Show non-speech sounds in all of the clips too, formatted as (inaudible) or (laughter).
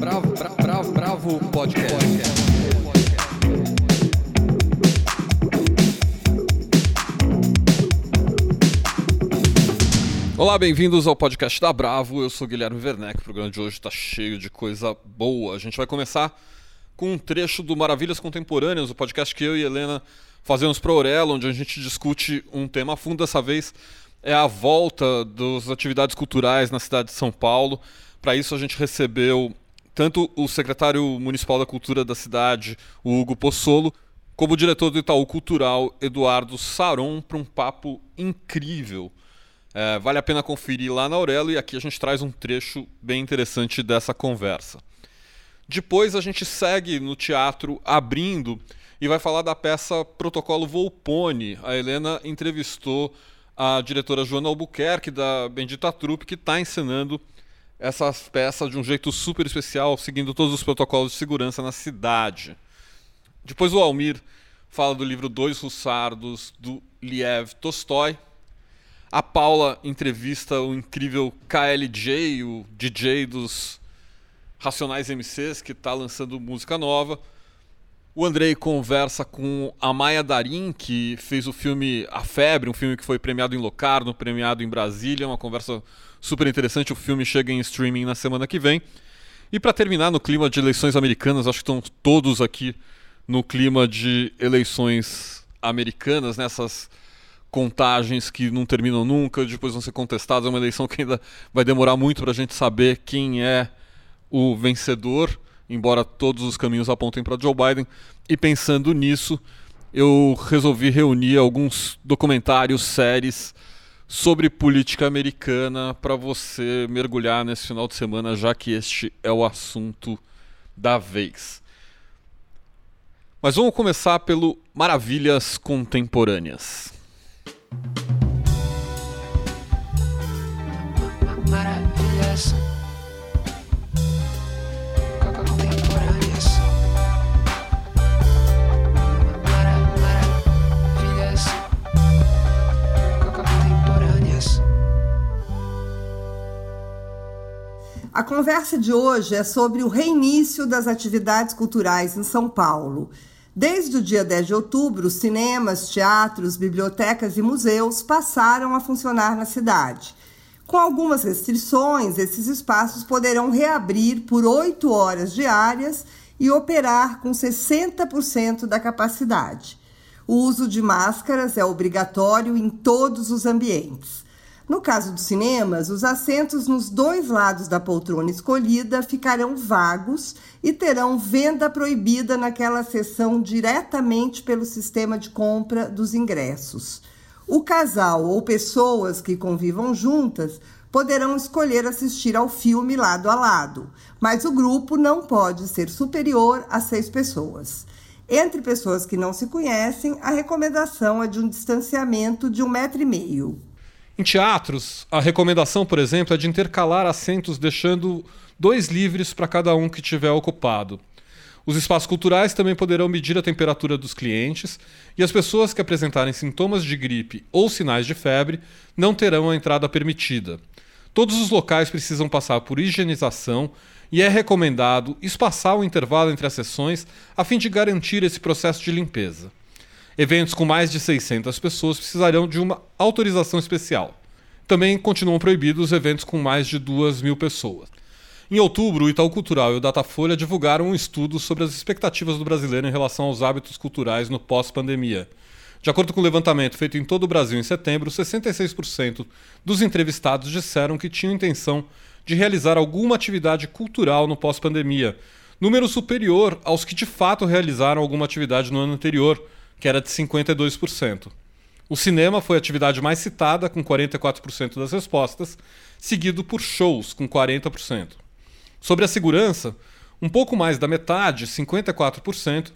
Bravo, bravo, bravo, bravo podcast. Olá, bem-vindos ao podcast da Bravo. Eu sou Guilherme Werneck. O programa de hoje está cheio de coisa boa. A gente vai começar com um trecho do Maravilhas Contemporâneas, o podcast que eu e Helena fazemos para a Aurela, onde a gente discute um tema a fundo. Dessa vez é a volta das atividades culturais na cidade de São Paulo. Para isso, a gente recebeu tanto o secretário municipal da cultura da cidade, o Hugo Possolo, como o diretor do Itaú Cultural, Eduardo Saron, para um papo incrível. É, vale a pena conferir lá na Aurelo e aqui a gente traz um trecho bem interessante dessa conversa. Depois a gente segue no teatro abrindo e vai falar da peça Protocolo Volpone. A Helena entrevistou a diretora Joana Albuquerque da Bendita Trupe, que está encenando essa peça de um jeito super especial, seguindo todos os protocolos de segurança na cidade. Depois o Almir fala do livro Dois Russardos, do Liev Tolstói. A Paula entrevista o incrível KLJ, o DJ dos Racionais MCs, que está lançando música nova. O Andrei conversa com a Maia Darim, que fez o filme A Febre, um filme que foi premiado em Locarno, premiado em Brasília, uma conversa super interessante. O filme chega em streaming na semana que vem. E para terminar, no clima de eleições americanas, acho que estão todos aqui no clima de eleições americanas, nessas contagens que não terminam nunca, depois vão ser contestadas. É uma eleição que ainda vai demorar muito para a gente saber quem é o vencedor, embora todos os caminhos apontem para Joe Biden. E pensando nisso, eu resolvi reunir alguns documentários, séries sobre política americana para você mergulhar nesse final de semana, já que este é o assunto da vez. Mas vamos começar pelo Maravilhas Contemporâneas. Maravilhas A conversa de hoje é sobre o reinício das atividades culturais em São Paulo. Desde o dia 10 de outubro, cinemas, teatros, bibliotecas e museus passaram a funcionar na cidade. Com algumas restrições, esses espaços poderão reabrir por oito horas diárias e operar com 60% da capacidade. O uso de máscaras é obrigatório em todos os ambientes. No caso dos cinemas, os assentos nos dois lados da poltrona escolhida ficarão vagos e terão venda proibida naquela seção diretamente pelo sistema de compra dos ingressos. O casal ou pessoas que convivam juntas poderão escolher assistir ao filme lado a lado, mas o grupo não pode ser superior a seis pessoas. Entre pessoas que não se conhecem, a recomendação é de um distanciamento de um metro e meio. Em teatros, a recomendação, por exemplo, é de intercalar assentos, deixando dois livres para cada um que tiver ocupado. Os espaços culturais também poderão medir a temperatura dos clientes e as pessoas que apresentarem sintomas de gripe ou sinais de febre não terão a entrada permitida. Todos os locais precisam passar por higienização e é recomendado espaçar o intervalo entre as sessões a fim de garantir esse processo de limpeza. Eventos com mais de 600 pessoas precisarão de uma autorização especial. Também continuam proibidos eventos com mais de 2 mil pessoas. Em outubro, o Itaú Cultural e o Datafolha divulgaram um estudo sobre as expectativas do brasileiro em relação aos hábitos culturais no pós-pandemia. De acordo com o um levantamento feito em todo o Brasil em setembro, 66% dos entrevistados disseram que tinham intenção de realizar alguma atividade cultural no pós-pandemia, número superior aos que de fato realizaram alguma atividade no ano anterior, que era de 52%. O cinema foi a atividade mais citada, com 44% das respostas, seguido por shows, com 40%. Sobre a segurança, um pouco mais da metade, 54%,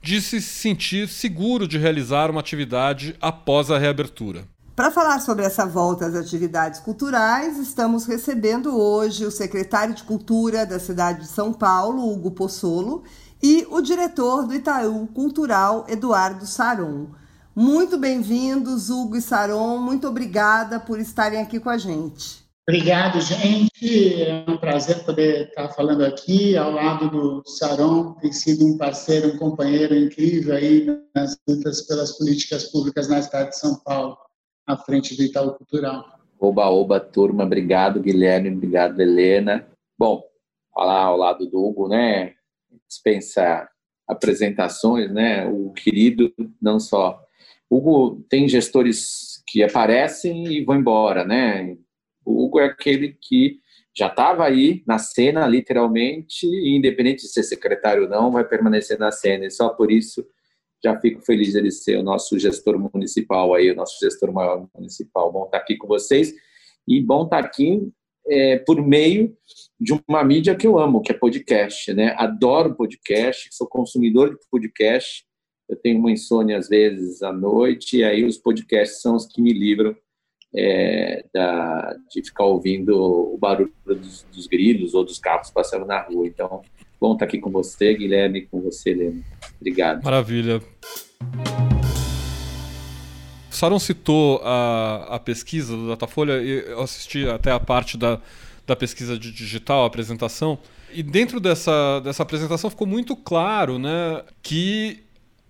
disse se sentir seguro de realizar uma atividade após a reabertura. Para falar sobre essa volta às atividades culturais, estamos recebendo hoje o secretário de Cultura da cidade de São Paulo, Hugo Possolo, e o diretor do Itaú Cultural, Eduardo Saron. Muito bem-vindos, Hugo e Saron. Muito obrigada por estarem aqui com a gente. Obrigado, gente. É um prazer poder estar falando aqui ao lado do Saron. Tem sido um parceiro, um companheiro incrível aí nas lutas pelas políticas públicas na cidade de São Paulo, à frente do Itaú Cultural. Oba, oba, turma. Obrigado, Guilherme. Obrigado, Helena. Bom, falar ao lado do Hugo, né? Dispensar apresentações, né? O querido, não só. Hugo tem gestores que aparecem e vão embora, né? O Hugo é aquele que já estava aí na cena, literalmente, e independente de ser secretário ou não, vai permanecer na cena. E só por isso já fico feliz de ele ser o nosso gestor municipal aí, o nosso gestor maior municipal. Bom estar aqui com vocês e bom estar aqui é, por meio de uma mídia que eu amo, que é podcast, né? Adoro podcast, sou consumidor de podcast. Eu tenho uma insônia às vezes à noite e aí os podcasts são os que me livram é, da, de ficar ouvindo o barulho dos, dos, grilos ou dos carros passando na rua. Então, bom estar aqui com você, Guilherme, com você, Helena. Obrigado. Maravilha. Saron citou a, a pesquisa do Datafolha eu assisti até a parte da, da pesquisa de digital, a apresentação. E dentro dessa, dessa apresentação ficou muito claro né, que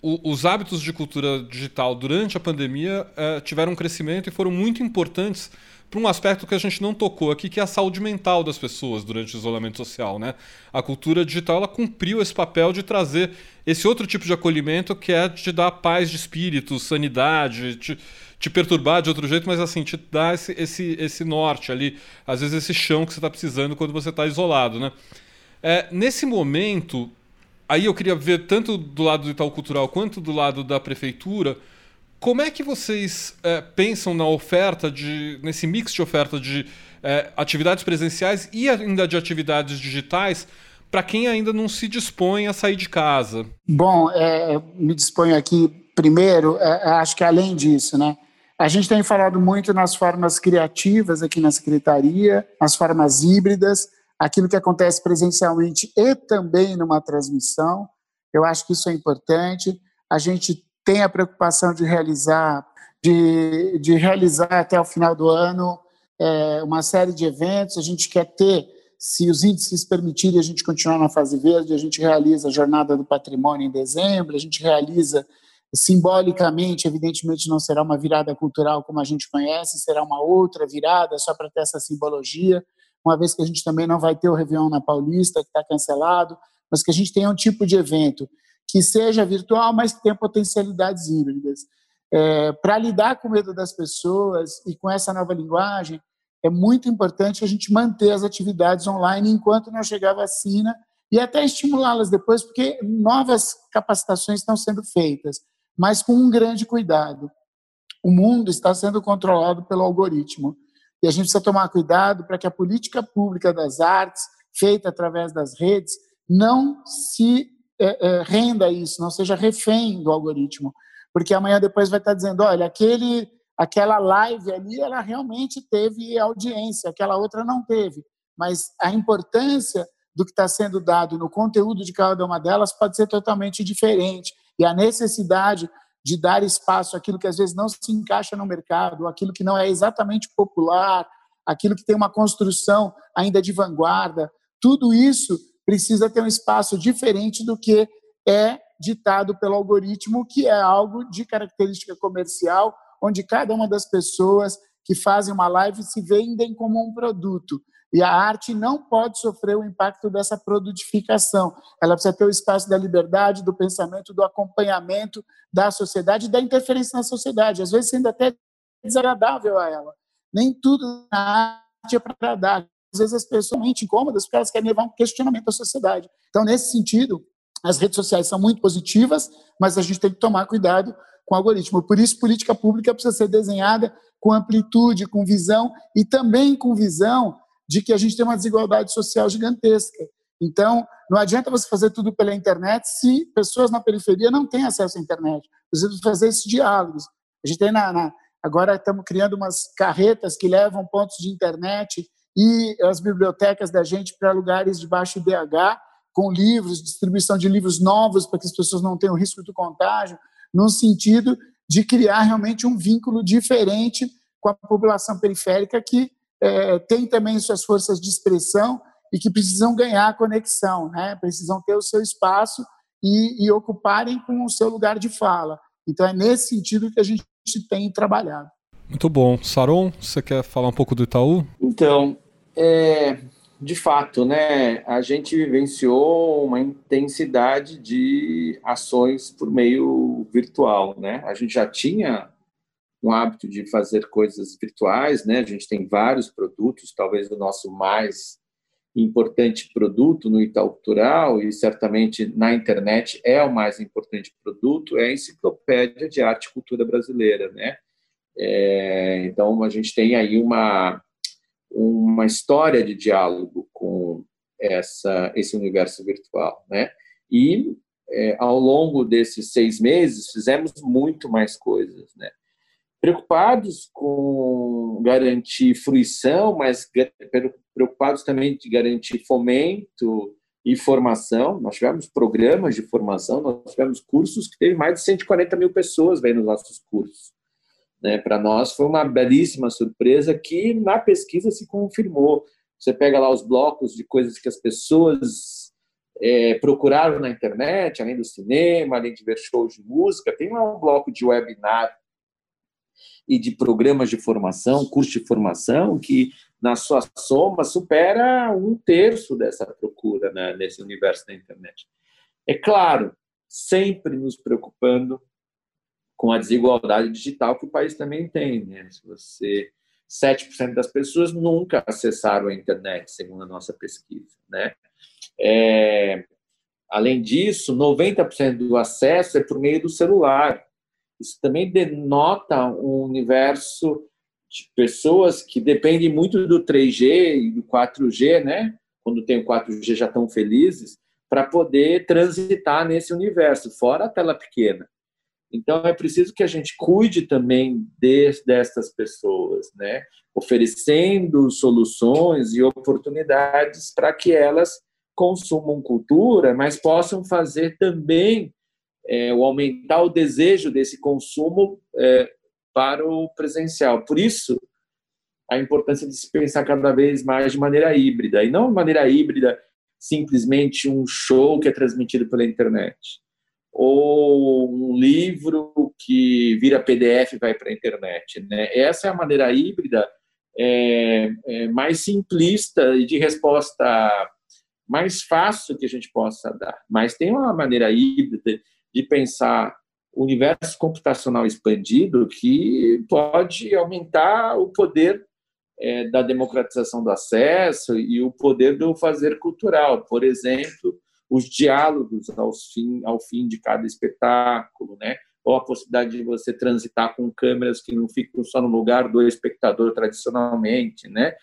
o, os hábitos de cultura digital durante a pandemia eh, tiveram um crescimento e foram muito importantes para um aspecto que a gente não tocou aqui, que é a saúde mental das pessoas durante o isolamento social. Né? A cultura digital ela cumpriu esse papel de trazer esse outro tipo de acolhimento que é de dar paz de espírito, sanidade, te, te perturbar de outro jeito, mas assim, te dar esse, esse, esse norte ali, às vezes esse chão que você está precisando quando você está isolado. Né? É, nesse momento, aí eu queria ver tanto do lado do Itaú Cultural quanto do lado da prefeitura, como é que vocês é, pensam na oferta de, nesse mix de oferta de é, atividades presenciais e ainda de atividades digitais para quem ainda não se dispõe a sair de casa? Bom, é, me disponho aqui primeiro, é, é, acho que além disso, né? A gente tem falado muito nas formas criativas aqui na secretaria, nas formas híbridas, aquilo que acontece presencialmente e também numa transmissão. Eu acho que isso é importante. A gente tem a preocupação de realizar, de, de realizar até o final do ano é, uma série de eventos. A gente quer ter, se os índices permitirem, a gente continuar na fase verde. A gente realiza a Jornada do Patrimônio em dezembro. A gente realiza simbolicamente, evidentemente, não será uma virada cultural como a gente conhece, será uma outra virada só para ter essa simbologia uma vez que a gente também não vai ter o Réveillon na Paulista, que está cancelado, mas que a gente tenha um tipo de evento que seja virtual, mas que tenha potencialidades híbridas. É, Para lidar com o medo das pessoas e com essa nova linguagem, é muito importante a gente manter as atividades online enquanto não chegar a vacina e até estimulá-las depois, porque novas capacitações estão sendo feitas, mas com um grande cuidado. O mundo está sendo controlado pelo algoritmo. E a gente precisa tomar cuidado para que a política pública das artes, feita através das redes, não se é, é, renda a isso, não seja refém do algoritmo. Porque amanhã depois vai estar dizendo, olha, aquele, aquela live ali, ela realmente teve audiência, aquela outra não teve. Mas a importância do que está sendo dado no conteúdo de cada uma delas pode ser totalmente diferente. E a necessidade de dar espaço àquilo que às vezes não se encaixa no mercado, aquilo que não é exatamente popular, aquilo que tem uma construção ainda de vanguarda. Tudo isso precisa ter um espaço diferente do que é ditado pelo algoritmo, que é algo de característica comercial, onde cada uma das pessoas que fazem uma live se vendem como um produto. E a arte não pode sofrer o impacto dessa produtificação. Ela precisa ter o espaço da liberdade, do pensamento, do acompanhamento da sociedade da interferência na sociedade. Às vezes sendo até desagradável a ela. Nem tudo na arte é para agradar. Às vezes as pessoas são incômodas porque elas querem levar um questionamento à sociedade. Então, nesse sentido, as redes sociais são muito positivas, mas a gente tem que tomar cuidado com o algoritmo. Por isso, política pública precisa ser desenhada com amplitude, com visão e também com visão de que a gente tem uma desigualdade social gigantesca. Então, não adianta você fazer tudo pela internet se pessoas na periferia não têm acesso à internet. Precisa fazer esses diálogos. A gente tem na, na, agora estamos criando umas carretas que levam pontos de internet e as bibliotecas da gente para lugares de baixo IDH, com livros, distribuição de livros novos para que as pessoas não tenham risco do contágio, no sentido de criar realmente um vínculo diferente com a população periférica que é, têm também suas forças de expressão e que precisam ganhar conexão, né? precisam ter o seu espaço e, e ocuparem com o seu lugar de fala. Então, é nesse sentido que a gente tem trabalhado. Muito bom. Saron, você quer falar um pouco do Itaú? Então, é, de fato, né, a gente vivenciou uma intensidade de ações por meio virtual, né? A gente já tinha um hábito de fazer coisas virtuais, né? A gente tem vários produtos, talvez o nosso mais importante produto no Itaú Cultural e certamente na internet é o mais importante produto é a enciclopédia de arte e cultura brasileira, né? É, então a gente tem aí uma uma história de diálogo com essa esse universo virtual, né? E é, ao longo desses seis meses fizemos muito mais coisas, né? Preocupados com garantir fruição, mas preocupados também de garantir fomento e formação. Nós tivemos programas de formação, nós tivemos cursos que teve mais de 140 mil pessoas vendo nos nossos cursos. Né? Para nós foi uma belíssima surpresa que na pesquisa se confirmou. Você pega lá os blocos de coisas que as pessoas é, procuraram na internet, além do cinema, além de ver shows de música, tem lá um bloco de webinar e de programas de formação, curso de formação, que na sua soma supera um terço dessa procura né, nesse universo da internet. É claro, sempre nos preocupando com a desigualdade digital que o país também tem. Né? Se você 7% das pessoas nunca acessaram a internet, segundo a nossa pesquisa. Né? É, além disso, 90% do acesso é por meio do celular. Isso também denota um universo de pessoas que dependem muito do 3G e do 4G, né? Quando tem o 4G já estão felizes, para poder transitar nesse universo, fora a tela pequena. Então é preciso que a gente cuide também de, destas pessoas, né? oferecendo soluções e oportunidades para que elas consumam cultura, mas possam fazer também é, o aumentar o desejo desse consumo é, para o presencial. Por isso, a importância de se pensar cada vez mais de maneira híbrida, e não de maneira híbrida simplesmente um show que é transmitido pela internet, ou um livro que vira PDF e vai para a internet. Né? Essa é a maneira híbrida é, é mais simplista e de resposta mais fácil que a gente possa dar. Mas tem uma maneira híbrida de pensar o universo computacional expandido que pode aumentar o poder é, da democratização do acesso e o poder do fazer cultural. Por exemplo, os diálogos ao fim, ao fim de cada espetáculo, né? ou a possibilidade de você transitar com câmeras que não ficam só no lugar do espectador tradicionalmente, né?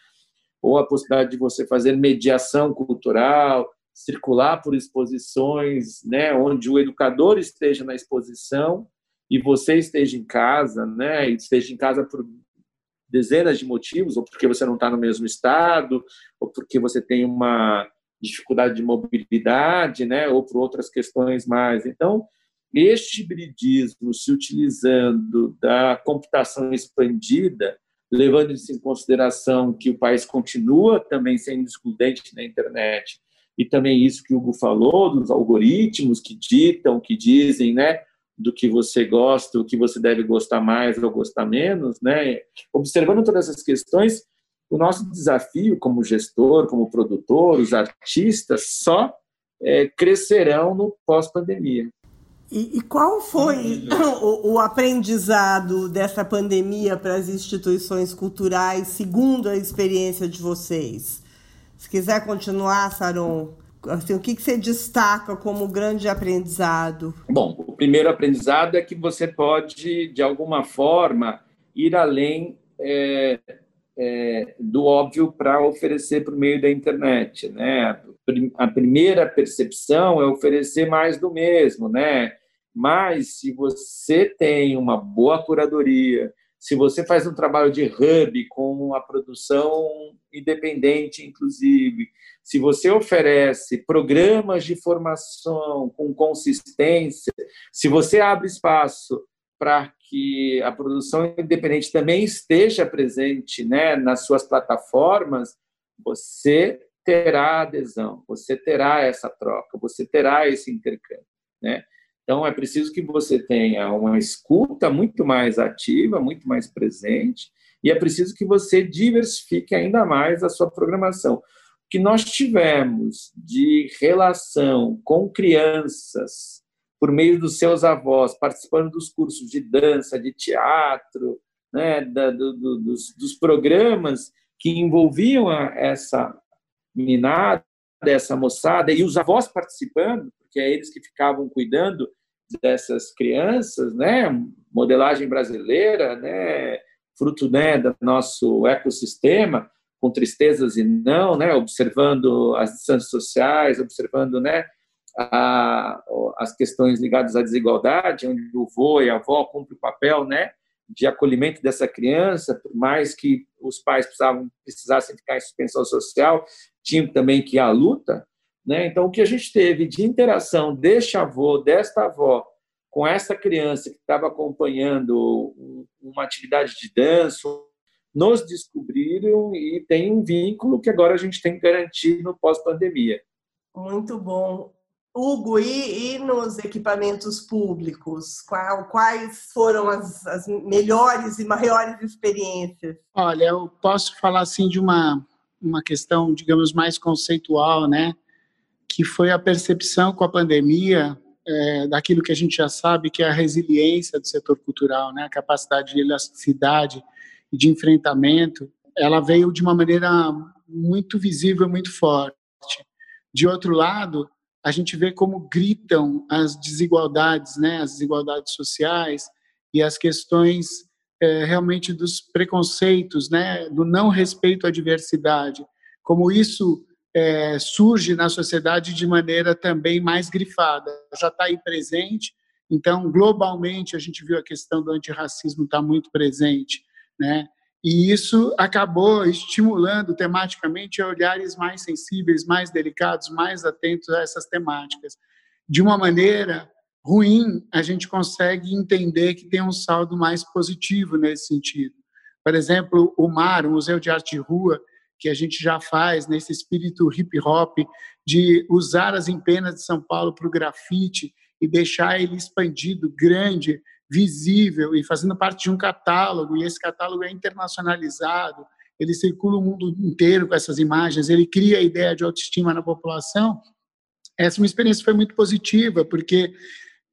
ou a possibilidade de você fazer mediação cultural, circular por exposições, né, onde o educador esteja na exposição e você esteja em casa, né, esteja em casa por dezenas de motivos, ou porque você não está no mesmo estado, ou porque você tem uma dificuldade de mobilidade, né, ou por outras questões mais. Então, este hibridismo se utilizando da computação expandida, levando isso em consideração que o país continua também sendo excludente na internet e também isso que o Hugo falou, dos algoritmos que ditam, que dizem, né, do que você gosta, o que você deve gostar mais ou gostar menos, né? Observando todas essas questões, o nosso desafio como gestor, como produtor, os artistas, só é, crescerão no pós-pandemia. E, e, qual foi (coughs) o, o, aprendizado dessa pandemia para as instituições culturais, segundo a experiência de vocês? Se quiser continuar, Saron, assim, o que, que você destaca como grande aprendizado? Bom, o primeiro aprendizado é que você pode, de alguma forma, ir além é, é, do óbvio para oferecer por meio da internet. Né? A primeira percepção é oferecer mais do mesmo, né? Mas se você tem uma boa curadoria, se você faz um trabalho de hub com a produção independente, inclusive, se você oferece programas de formação com consistência, se você abre espaço para que a produção independente também esteja presente né, nas suas plataformas, você terá adesão, você terá essa troca, você terá esse intercâmbio. Né? Então, é preciso que você tenha uma escuta muito mais ativa, muito mais presente, e é preciso que você diversifique ainda mais a sua programação. O que nós tivemos de relação com crianças, por meio dos seus avós, participando dos cursos de dança, de teatro, né, da, do, do, dos, dos, programas que envolviam a, essa meninada, essa moçada, e os avós participando, porque é eles que ficavam cuidando dessas crianças, né? Modelagem brasileira, né? Fruto né, do nosso ecossistema, com tristezas e não, né? Observando as distâncias sociais, observando, né? A, as questões ligadas à desigualdade, onde o avô e a avó cumprem o papel, né? De acolhimento dessa criança, por mais que os pais precisavam, precisassem ficar em suspensão social, tinham também que à luta, né? Então, o que a gente teve de interação deste avô, desta avó, com essa criança que estava acompanhando uma atividade de dança, nos descobriram e tem um vínculo que agora a gente tem que garantir no pós-pandemia. Muito bom. Hugo, e, e, nos equipamentos públicos? Qual, quais foram as, as melhores e maiores experiências? Olha, eu posso falar assim de uma, uma questão, digamos, mais conceitual, né? Que foi a percepção com a pandemia é, daquilo que a gente já sabe, que é a resiliência do setor cultural, né? a capacidade de elasticidade e de enfrentamento, ela veio de uma maneira muito visível, muito forte. De outro lado, a gente vê como gritam as desigualdades, né? as desigualdades sociais e as questões é, realmente dos preconceitos, né? do não respeito à diversidade, como isso é, surge na sociedade de maneira também mais grifada, já está aí presente. Então, globalmente, a gente viu a questão do antirracismo estar tá muito presente, né? E isso acabou estimulando tematicamente olhares mais sensíveis, mais delicados, mais atentos a essas temáticas. De uma maneira ruim, a gente consegue entender que tem um saldo mais positivo nesse sentido. Por exemplo, o MAR, o Museu de Arte de Rua, que a gente já faz nesse espírito hip hop de usar as empenas de São Paulo para o grafite e deixar ele expandido, grande, visível e fazendo parte de um catálogo. E esse catálogo é internacionalizado, ele circula o mundo inteiro com essas imagens, ele cria a ideia de autoestima na população. Essa uma experiência foi muito positiva, porque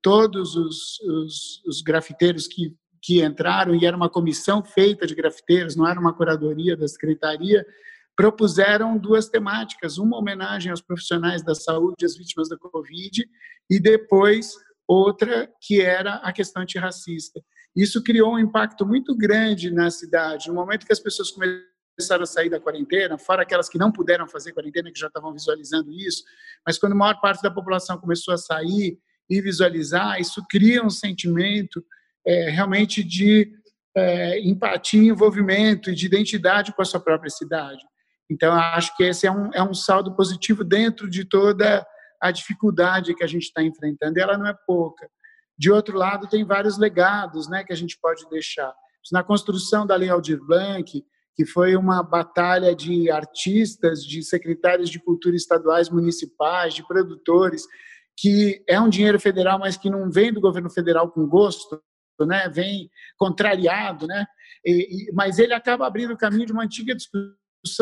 todos os, os, os grafiteiros que, que entraram, e era uma comissão feita de grafiteiros, não era uma curadoria da secretaria, propuseram duas temáticas, uma homenagem aos profissionais da saúde, às vítimas da Covid, e depois outra que era a questão antirracista. Isso criou um impacto muito grande na cidade. No momento que as pessoas começaram a sair da quarentena, fora aquelas que não puderam fazer quarentena, que já estavam visualizando isso, mas quando a maior parte da população começou a sair e visualizar, isso cria um sentimento é, realmente de é, empatia, envolvimento e de identidade com a sua própria cidade. Então, acho que esse é um, é um saldo positivo dentro de toda a dificuldade que a gente está enfrentando, e ela não é pouca. De outro lado, tem vários legados né, que a gente pode deixar. Na construção da Lei Aldir Blanc, que foi uma batalha de artistas, de secretários de cultura estaduais, municipais, de produtores, que é um dinheiro federal, mas que não vem do governo federal com gosto, né? vem contrariado, né? E, e, mas ele acaba abrindo o caminho de uma antiga discussão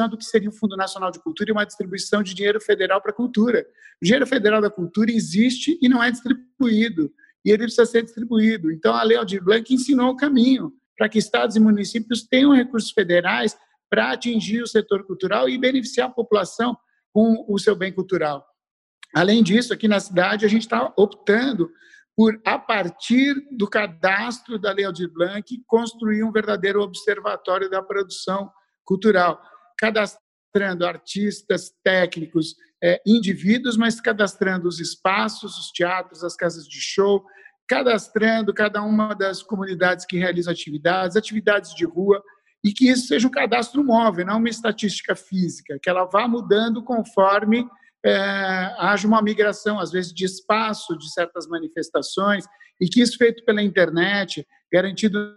do que seria o Fundo Nacional de Cultura e uma distribuição de dinheiro federal para a cultura. O dinheiro federal da cultura existe e não é distribuído, e ele precisa ser distribuído. Então, a Lei Aldir Blanc ensinou o caminho para que estados e municípios tenham recursos federais para atingir o setor cultural e beneficiar a população com o seu bem cultural. Além disso, aqui na cidade, a gente está optando por, a partir do cadastro da Lei Aldir Blanc, construir um verdadeiro observatório da produção cultural cadastrando artistas, técnicos, é, indivíduos, mas cadastrando os espaços, os teatros, as casas de show, cadastrando cada uma das comunidades que realizam atividades, atividades de rua, e que isso seja um cadastro móvel, não uma estatística física, que ela vá mudando conforme é, haja uma migração, às vezes, de espaço de certas manifestações, e que isso feito pela internet, garantido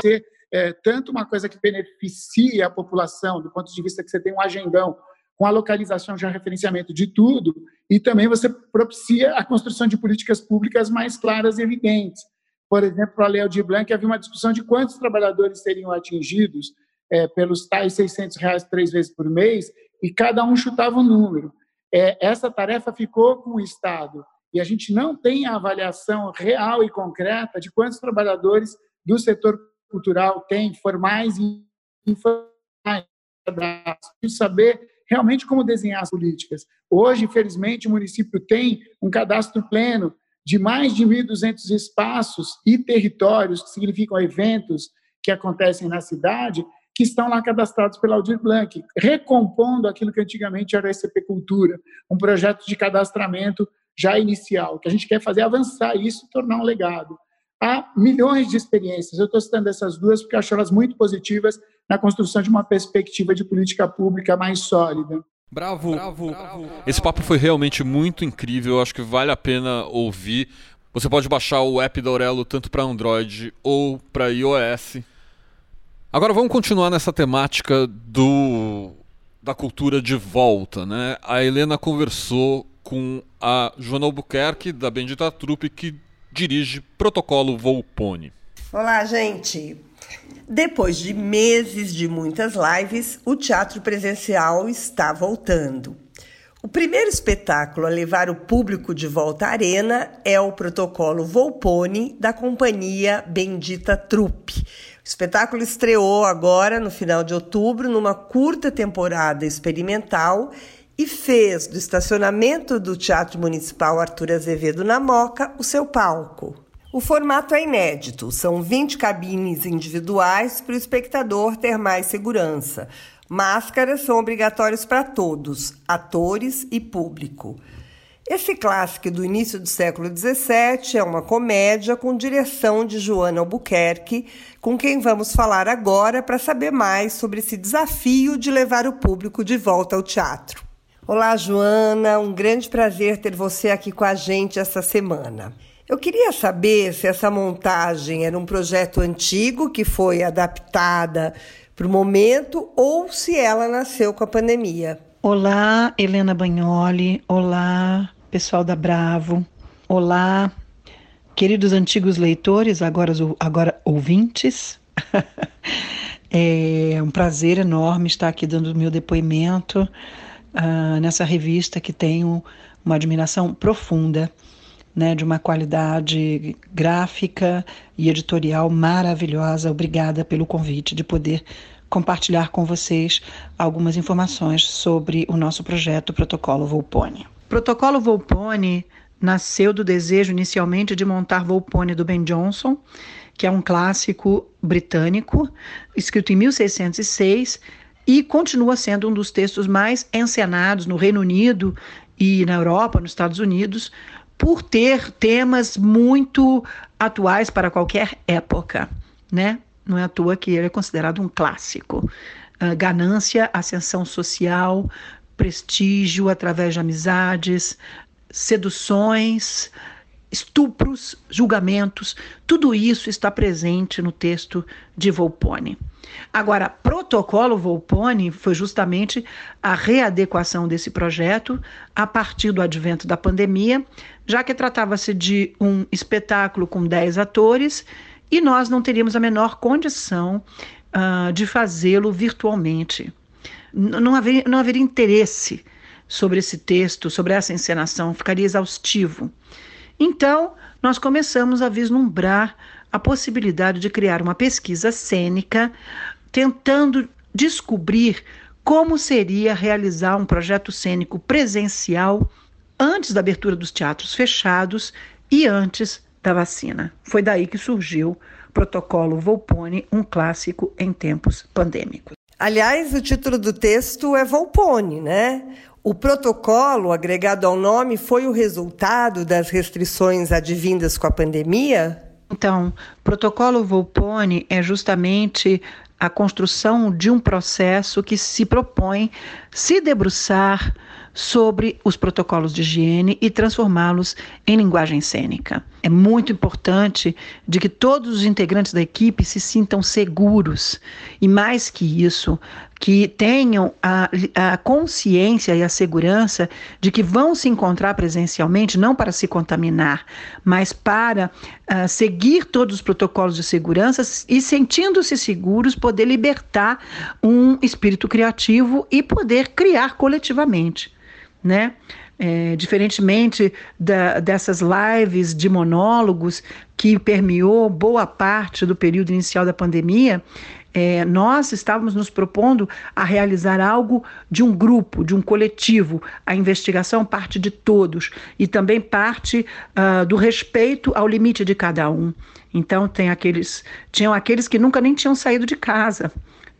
ser é, tanto uma coisa que beneficia a população, do ponto de vista que você tem um agendão com a localização já referenciamento de tudo, e também você propicia a construção de políticas públicas mais claras e evidentes. Por exemplo, a Lei Aldir Blanc havia uma discussão de quantos trabalhadores seriam atingidos é, pelos tais 600 reais três vezes por mês, e cada um chutava um número. É, essa tarefa ficou com o Estado, e a gente não tem a avaliação real e concreta de quantos trabalhadores do setor cultural tem, formais e informais, de saber realmente como desenhar as políticas. Hoje, infelizmente, o município tem um cadastro pleno de mais de 1.200 espaços e territórios, que significam eventos que acontecem na cidade, que estão lá cadastrados pela Aldir Blanc, recompondo aquilo que antigamente era a SCP Cultura, um projeto de cadastramento já inicial, que a gente quer fazer avançar isso e tornar um legado. Há milhões de experiências, eu estou citando essas duas porque acho elas muito positivas na construção de uma perspectiva de política pública mais sólida. Bravo, bravo, bravo. Esse papo foi realmente muito incrível, acho que vale a pena ouvir. Você pode baixar o app da Aurelo tanto para Android ou para iOS. Agora vamos continuar nessa temática do da cultura de volta, né? A Helena conversou com a Joana Albuquerque da Bendita Trupe que dirige Protocolo Volpone. Olá, gente. Depois de meses de muitas lives, o teatro presencial está voltando. O primeiro espetáculo a levar o público de volta à arena é o protocolo Volpone da companhia Bendita Trupe. O espetáculo estreou agora no final de outubro numa curta temporada experimental e fez do estacionamento do Teatro Municipal Arthur Azevedo na Moca o seu palco. O formato é inédito, são 20 cabines individuais para o espectador ter mais segurança. Máscaras são obrigatórias para todos, atores e público. Esse clássico do início do século XVII é uma comédia com direção de Joana Albuquerque, com quem vamos falar agora para saber mais sobre esse desafio de levar o público de volta ao teatro. Olá, Joana, um grande prazer ter você aqui com a gente essa semana. Eu queria saber se essa montagem era um projeto antigo que foi adaptada para o momento ou se ela nasceu com a pandemia. Olá, Helena Bagnoli. Olá, pessoal da Bravo. Olá, queridos antigos leitores, agora, agora ouvintes. (laughs) é um prazer enorme estar aqui dando o meu depoimento uh, nessa revista que tenho uma admiração profunda né, de uma qualidade gráfica e editorial maravilhosa. Obrigada pelo convite de poder compartilhar com vocês algumas informações sobre o nosso projeto Protocolo Volpone. Protocolo Volpone nasceu do desejo inicialmente de montar Volpone do Ben Jonson, que é um clássico britânico, escrito em 1606 e continua sendo um dos textos mais encenados no Reino Unido e na Europa, nos Estados Unidos, por ter temas muito atuais para qualquer época, né? Não é à toa que ele é considerado um clássico. Uh, ganância, ascensão social, prestígio através de amizades, seduções, estupros, julgamentos, tudo isso está presente no texto de Volpone. Agora, protocolo Volpone foi justamente a readequação desse projeto a partir do advento da pandemia, já que tratava-se de um espetáculo com 10 atores e nós não teríamos a menor condição uh, de fazê-lo virtualmente. Não haveria, não haveria interesse sobre esse texto, sobre essa encenação, ficaria exaustivo. Então, nós começamos a vislumbrar a possibilidade de criar uma pesquisa cênica, tentando descobrir como seria realizar um projeto cênico presencial antes da abertura dos teatros fechados e antes da vacina. Foi daí que surgiu o protocolo Volpone, um clássico em tempos pandêmicos. Aliás, o título do texto é Volpone, né? O protocolo agregado ao nome foi o resultado das restrições advindas com a pandemia? Então, protocolo Volpone é justamente a construção de um processo que se propõe se debruçar sobre os protocolos de higiene e transformá-los em linguagem cênica. É muito importante de que todos os integrantes da equipe se sintam seguros e mais que isso, que tenham a, a, consciência e a segurança de que vão se encontrar presencialmente, não para se contaminar, mas para uh, seguir todos os protocolos de segurança e, sentindo-se seguros, poder libertar um espírito criativo e poder criar coletivamente. Né? É, diferentemente da, dessas lives de monólogos que permeou boa parte do período inicial da pandemia, é, nós estávamos nos propondo a realizar algo de um grupo, de um coletivo. A investigação parte de todos e também parte uh, do respeito ao limite de cada um. Então tem aqueles, tinham aqueles que nunca nem tinham saído de casa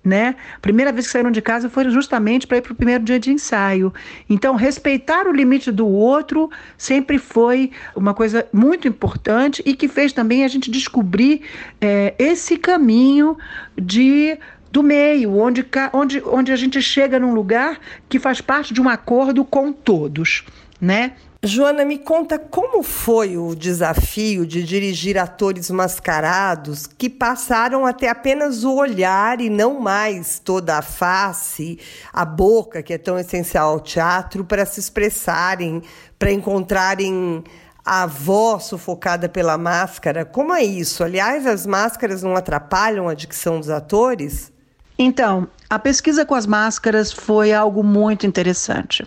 né? Primeira vez que saíram de casa foi justamente para ir para o primeiro dia de ensaio. Então, respeitar o limite do outro sempre foi uma coisa muito importante e que fez também a gente descobrir é, esse caminho de do meio, onde, onde, onde a gente chega num lugar que faz parte de um acordo com todos, né? Joana, me conta como foi o desafio de dirigir atores mascarados que passaram a ter apenas o olhar e não mais toda a face, a boca, que é tão essencial ao teatro, para se expressarem, para encontrarem a voz sufocada pela máscara. Como é isso? Aliás, as máscaras não atrapalham a dicção dos atores? Então, a pesquisa com as máscaras foi algo muito interessante.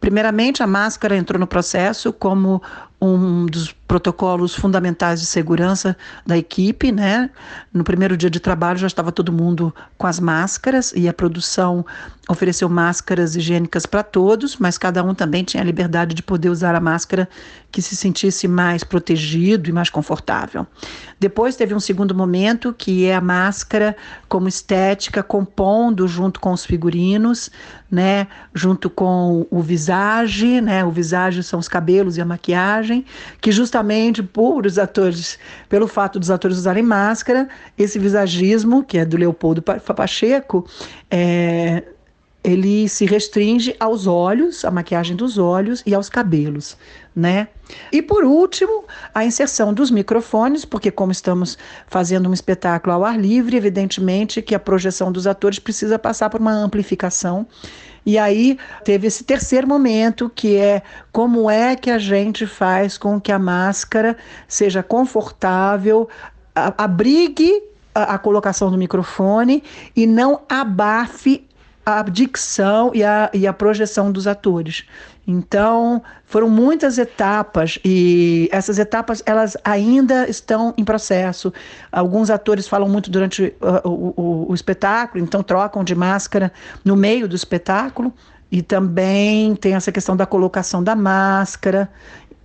Primeiramente, a máscara entrou no processo como um dos protocolos fundamentais de segurança da equipe, né? No primeiro dia de trabalho já estava todo mundo com as máscaras e a produção ofereceu máscaras higiênicas para todos, mas cada um também tinha a liberdade de poder usar a máscara que se sentisse mais protegido e mais confortável. Depois teve um segundo momento que é a máscara como estética compondo junto com os figurinos, né, junto com o visage, né? O visage são os cabelos e a maquiagem, que justamente por os atores, pelo fato dos atores usarem máscara, esse visagismo, que é do Leopoldo Pacheco, é, ele se restringe aos olhos, à maquiagem dos olhos e aos cabelos, né? E por último, a inserção dos microfones, porque como estamos fazendo um espetáculo ao ar livre, evidentemente que a projeção dos atores precisa passar por uma amplificação e aí teve esse terceiro momento, que é como é que a gente faz com que a máscara seja confortável, abrigue a, colocação do microfone e não abafe a dicção e a, e a projeção dos atores. Então, foram muitas etapas e essas etapas elas ainda estão em processo. Alguns atores falam muito durante uh, o, o, o espetáculo, então trocam de máscara no meio do espetáculo. E também tem essa questão da colocação da máscara.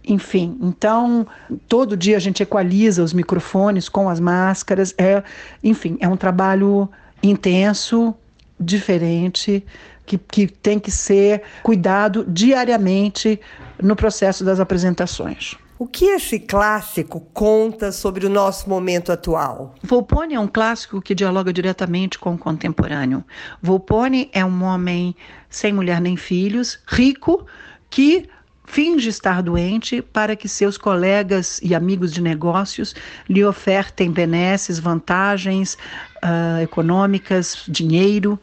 Enfim, então todo dia a gente equaliza os microfones com as máscaras. É, enfim, é um trabalho intenso, diferente, que, que tem que ser cuidado diariamente no processo das apresentações. O que esse clássico conta sobre o nosso momento atual? Volpone é um clássico que dialoga diretamente com o contemporâneo. Volpone é um homem sem mulher nem filhos, rico, que finge estar doente para que seus colegas e amigos de negócios lhe ofertem benesses, vantagens uh, econômicas, dinheiro,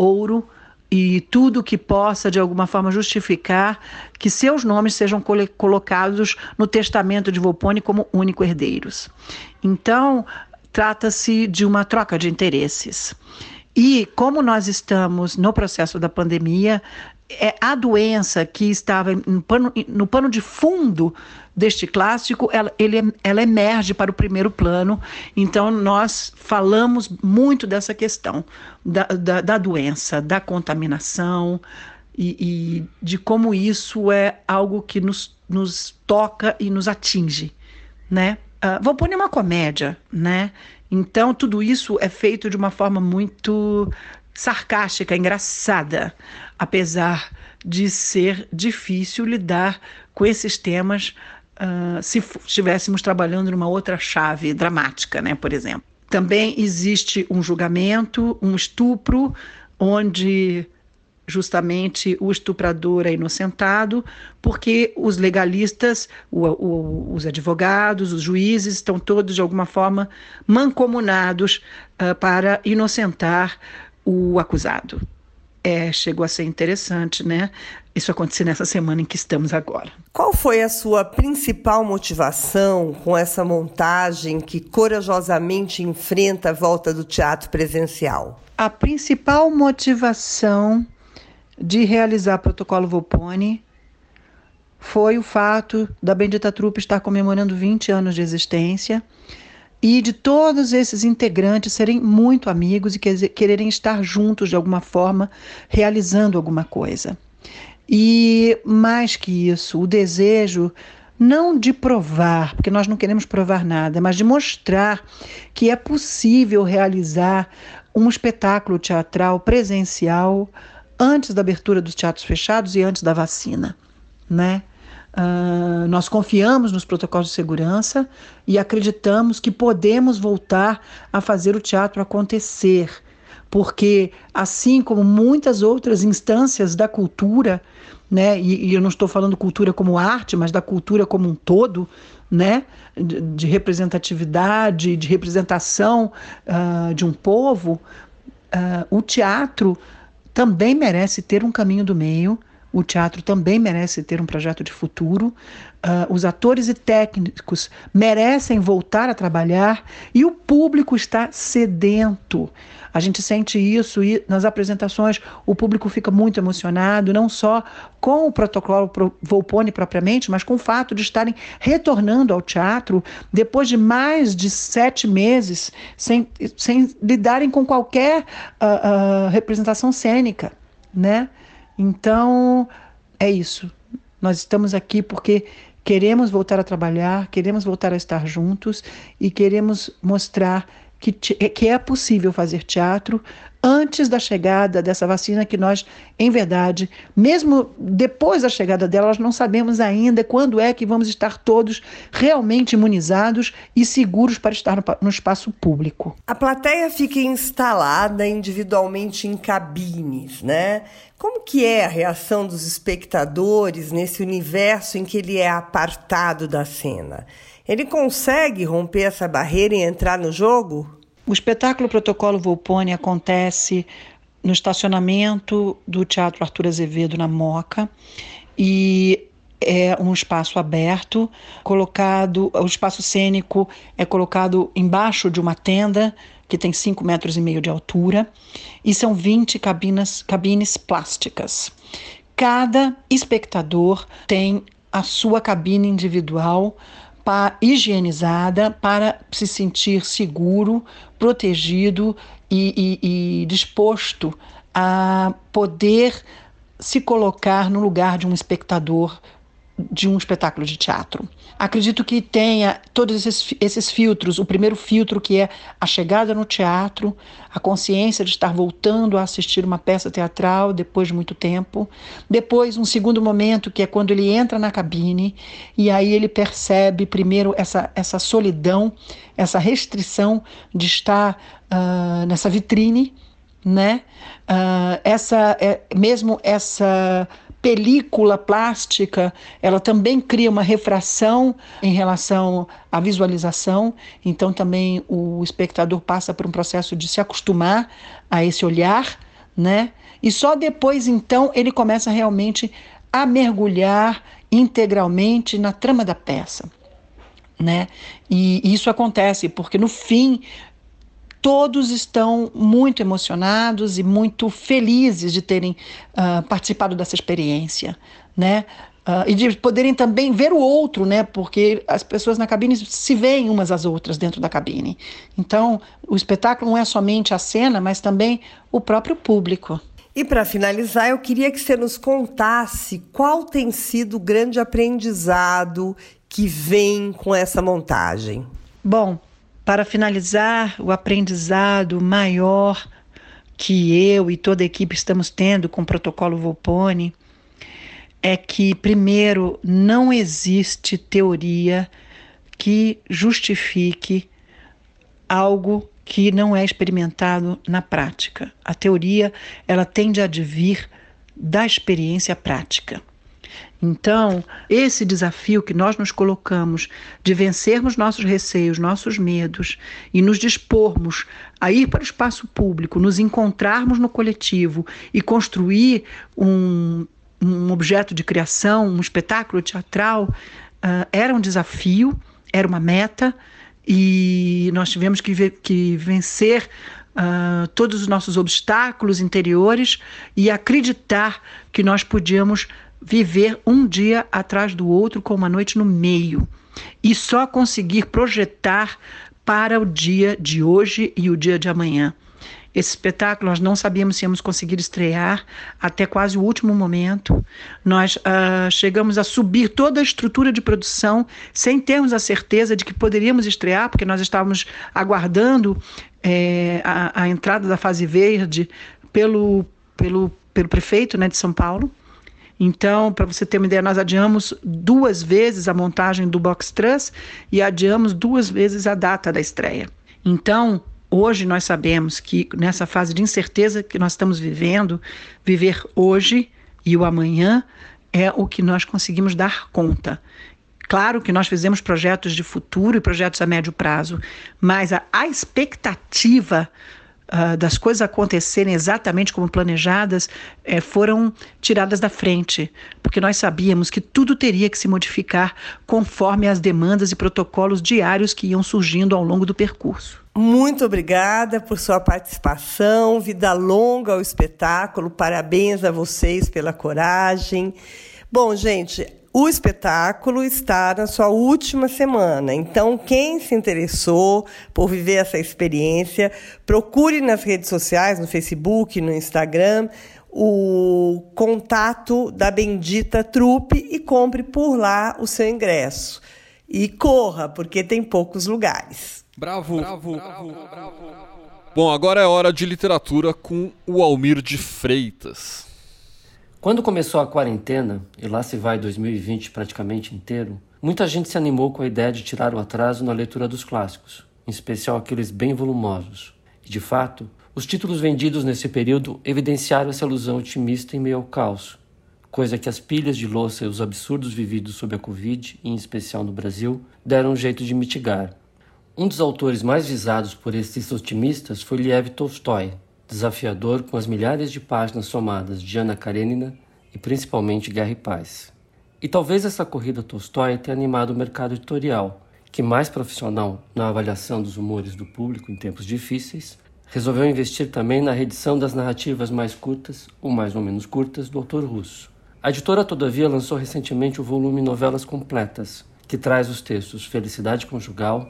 ouro e tudo que possa de alguma forma justificar que seus nomes sejam colocados no testamento de Volpone como único herdeiros. Então, trata-se de uma troca de interesses. E como nós estamos no processo da pandemia, é a doença que estava no pano, no pano de fundo deste clássico, ela, ele, ela emerge para o primeiro plano. Então, nós falamos muito dessa questão da, da, da doença, da contaminação e, e, de como isso é algo que nos, nos toca e nos atinge, né? Uh, vou pôr uma comédia, né? Então, tudo isso é feito de uma forma muito sarcástica, engraçada, apesar de ser difícil lidar com esses temas uh, se estivéssemos trabalhando numa outra chave dramática, né, por exemplo. Também existe um julgamento, um estupro, onde justamente o estuprador é inocentado, porque os legalistas, o, o, os advogados, os juízes estão todos de alguma forma mancomunados uh, para inocentar o acusado. É, chegou a ser interessante, né? Isso acontecer nessa semana em que estamos agora. Qual foi a sua principal motivação com essa montagem que corajosamente enfrenta a volta do teatro presencial? A principal motivação de realizar protocolo Volpone foi o fato da Bendita Trupe estar comemorando 20 anos de existência e de todos esses integrantes serem muito amigos e quererem estar juntos de alguma forma, realizando alguma coisa. E mais que isso, o desejo não de provar, porque nós não queremos provar nada, mas de mostrar que é possível realizar um espetáculo teatral presencial antes da abertura dos teatros fechados e antes da vacina, né? Uh, nós confiamos nos protocolos de segurança e acreditamos que podemos voltar a fazer o teatro acontecer, porque assim como muitas outras instâncias da cultura, né, e, e eu não estou falando cultura como arte, mas da cultura como um todo, né, de, de representatividade, de representação uh, de um povo, uh, o teatro também merece ter um caminho do meio. O teatro também merece ter um projeto de futuro. Uh, os atores e técnicos merecem voltar a trabalhar e o público está sedento. A gente sente isso e nas apresentações o público fica muito emocionado, não só com o protocolo Volpone propriamente, mas com o fato de estarem retornando ao teatro depois de mais de sete meses sem, sem lidarem com qualquer uh, uh, representação cênica, né? Então, é isso. Nós estamos aqui porque queremos voltar a trabalhar, queremos voltar a estar juntos e queremos mostrar que, que é possível fazer teatro antes da chegada dessa vacina, que nós, em verdade, mesmo depois da chegada dela, nós não sabemos ainda quando é que vamos estar todos realmente imunizados e seguros para estar no, no espaço público. A plateia fica instalada individualmente em cabines, né? Como que é a reação dos espectadores nesse universo em que ele é apartado da cena? Ele consegue romper essa barreira e entrar no jogo? O espetáculo Protocolo Volpone acontece no estacionamento do Teatro Arthur Azevedo, na Moca, e é um espaço aberto, colocado, o espaço cênico é colocado embaixo de uma tenda que tem 5 metros e meio de altura, e são 20 cabinas, cabines plásticas. Cada espectador tem a sua cabine individual higienizada para se sentir seguro, protegido e, e, e disposto a poder se colocar no lugar de um espectador de um espetáculo de teatro. Acredito que tenha todos esses, esses filtros. O primeiro filtro, que é a chegada no teatro, a consciência de estar voltando a assistir uma peça teatral depois de muito tempo. Depois, um segundo momento, que é quando ele entra na cabine e aí ele percebe, primeiro, essa, essa solidão, essa restrição de estar uh, nessa vitrine, né? Uh, essa, é, mesmo essa película plástica, ela também cria uma refração em relação à visualização, então também o espectador passa por um processo de se acostumar a esse olhar, né? E só depois então ele começa realmente a mergulhar integralmente na trama da peça, né? E isso acontece porque no fim todos estão muito emocionados e muito felizes de terem uh, participado dessa experiência, né? Uh, e de poderem também ver o outro, né? Porque as pessoas na cabine se veem umas às outras dentro da cabine. Então, o espetáculo não é somente a cena, mas também o próprio público. E para finalizar, eu queria que você nos contasse qual tem sido o grande aprendizado que vem com essa montagem. Bom, para finalizar, o aprendizado maior que eu e toda a equipe estamos tendo com o protocolo Volpone é que, primeiro, não existe teoria que justifique algo que não é experimentado na prática. A teoria ela tende a advir da experiência prática. Então, esse desafio que nós nos colocamos de vencermos nossos receios, nossos medos e nos dispormos a ir para o espaço público, nos encontrarmos no coletivo e construir um, um objeto de criação, um espetáculo teatral, uh, era um desafio, era uma meta e nós tivemos que, que vencer uh, todos os nossos obstáculos interiores e acreditar que nós podíamos viver um dia atrás do outro com uma noite no meio e só conseguir projetar para o dia de hoje e o dia de amanhã. Esse espetáculo nós não sabíamos se íamos conseguir estrear até quase o último momento. Nós uh, chegamos a subir toda a estrutura de produção sem termos a certeza de que poderíamos estrear, porque nós estávamos aguardando é, a, a, entrada da fase verde pelo, pelo, pelo prefeito né, de São Paulo. Então, para você ter uma ideia, nós adiamos duas vezes a montagem do box truss e adiamos duas vezes a data da estreia. Então, hoje nós sabemos que nessa fase de incerteza que nós estamos vivendo, viver hoje e o amanhã é o que nós conseguimos dar conta. Claro que nós fizemos projetos de futuro e projetos a médio prazo, mas a, a expectativa uh, das coisas acontecerem exatamente como planejadas eh, foram tiradas da frente, porque nós sabíamos que tudo teria que se modificar conforme as demandas e protocolos diários que iam surgindo ao longo do percurso. Muito obrigada por sua participação. Vida longa ao espetáculo. Parabéns a vocês pela coragem. Bom, gente, o espetáculo está na sua última semana. Então, quem se interessou por viver essa experiência, procure nas redes sociais, no Facebook, no Instagram, o contato da Bendita Trupe e compre por lá o seu ingresso. E corra, porque tem poucos lugares. Bravo, bravo, bravo, bravo. Bom, agora é hora de literatura com o Almir de Freitas. Quando começou a quarentena, e lá se vai 2020 praticamente inteiro, muita gente se animou com a ideia de tirar o atraso na leitura dos clássicos, em especial aqueles bem volumosos. E de fato, os títulos vendidos nesse período evidenciaram essa ilusão otimista em meio ao caos, coisa que as pilhas de louça e os absurdos vividos sob a Covid, em especial no Brasil, deram um jeito de mitigar. Um dos autores mais visados por esses otimistas foi Liev Tolstói, desafiador com as milhares de páginas somadas de Ana Karenina e principalmente Guerra e Paz. E talvez essa corrida Tolstói tenha animado o mercado editorial, que, mais profissional na avaliação dos humores do público em tempos difíceis, resolveu investir também na reedição das narrativas mais curtas ou mais ou menos curtas do autor russo. A editora, todavia, lançou recentemente o volume Novelas Completas, que traz os textos Felicidade Conjugal,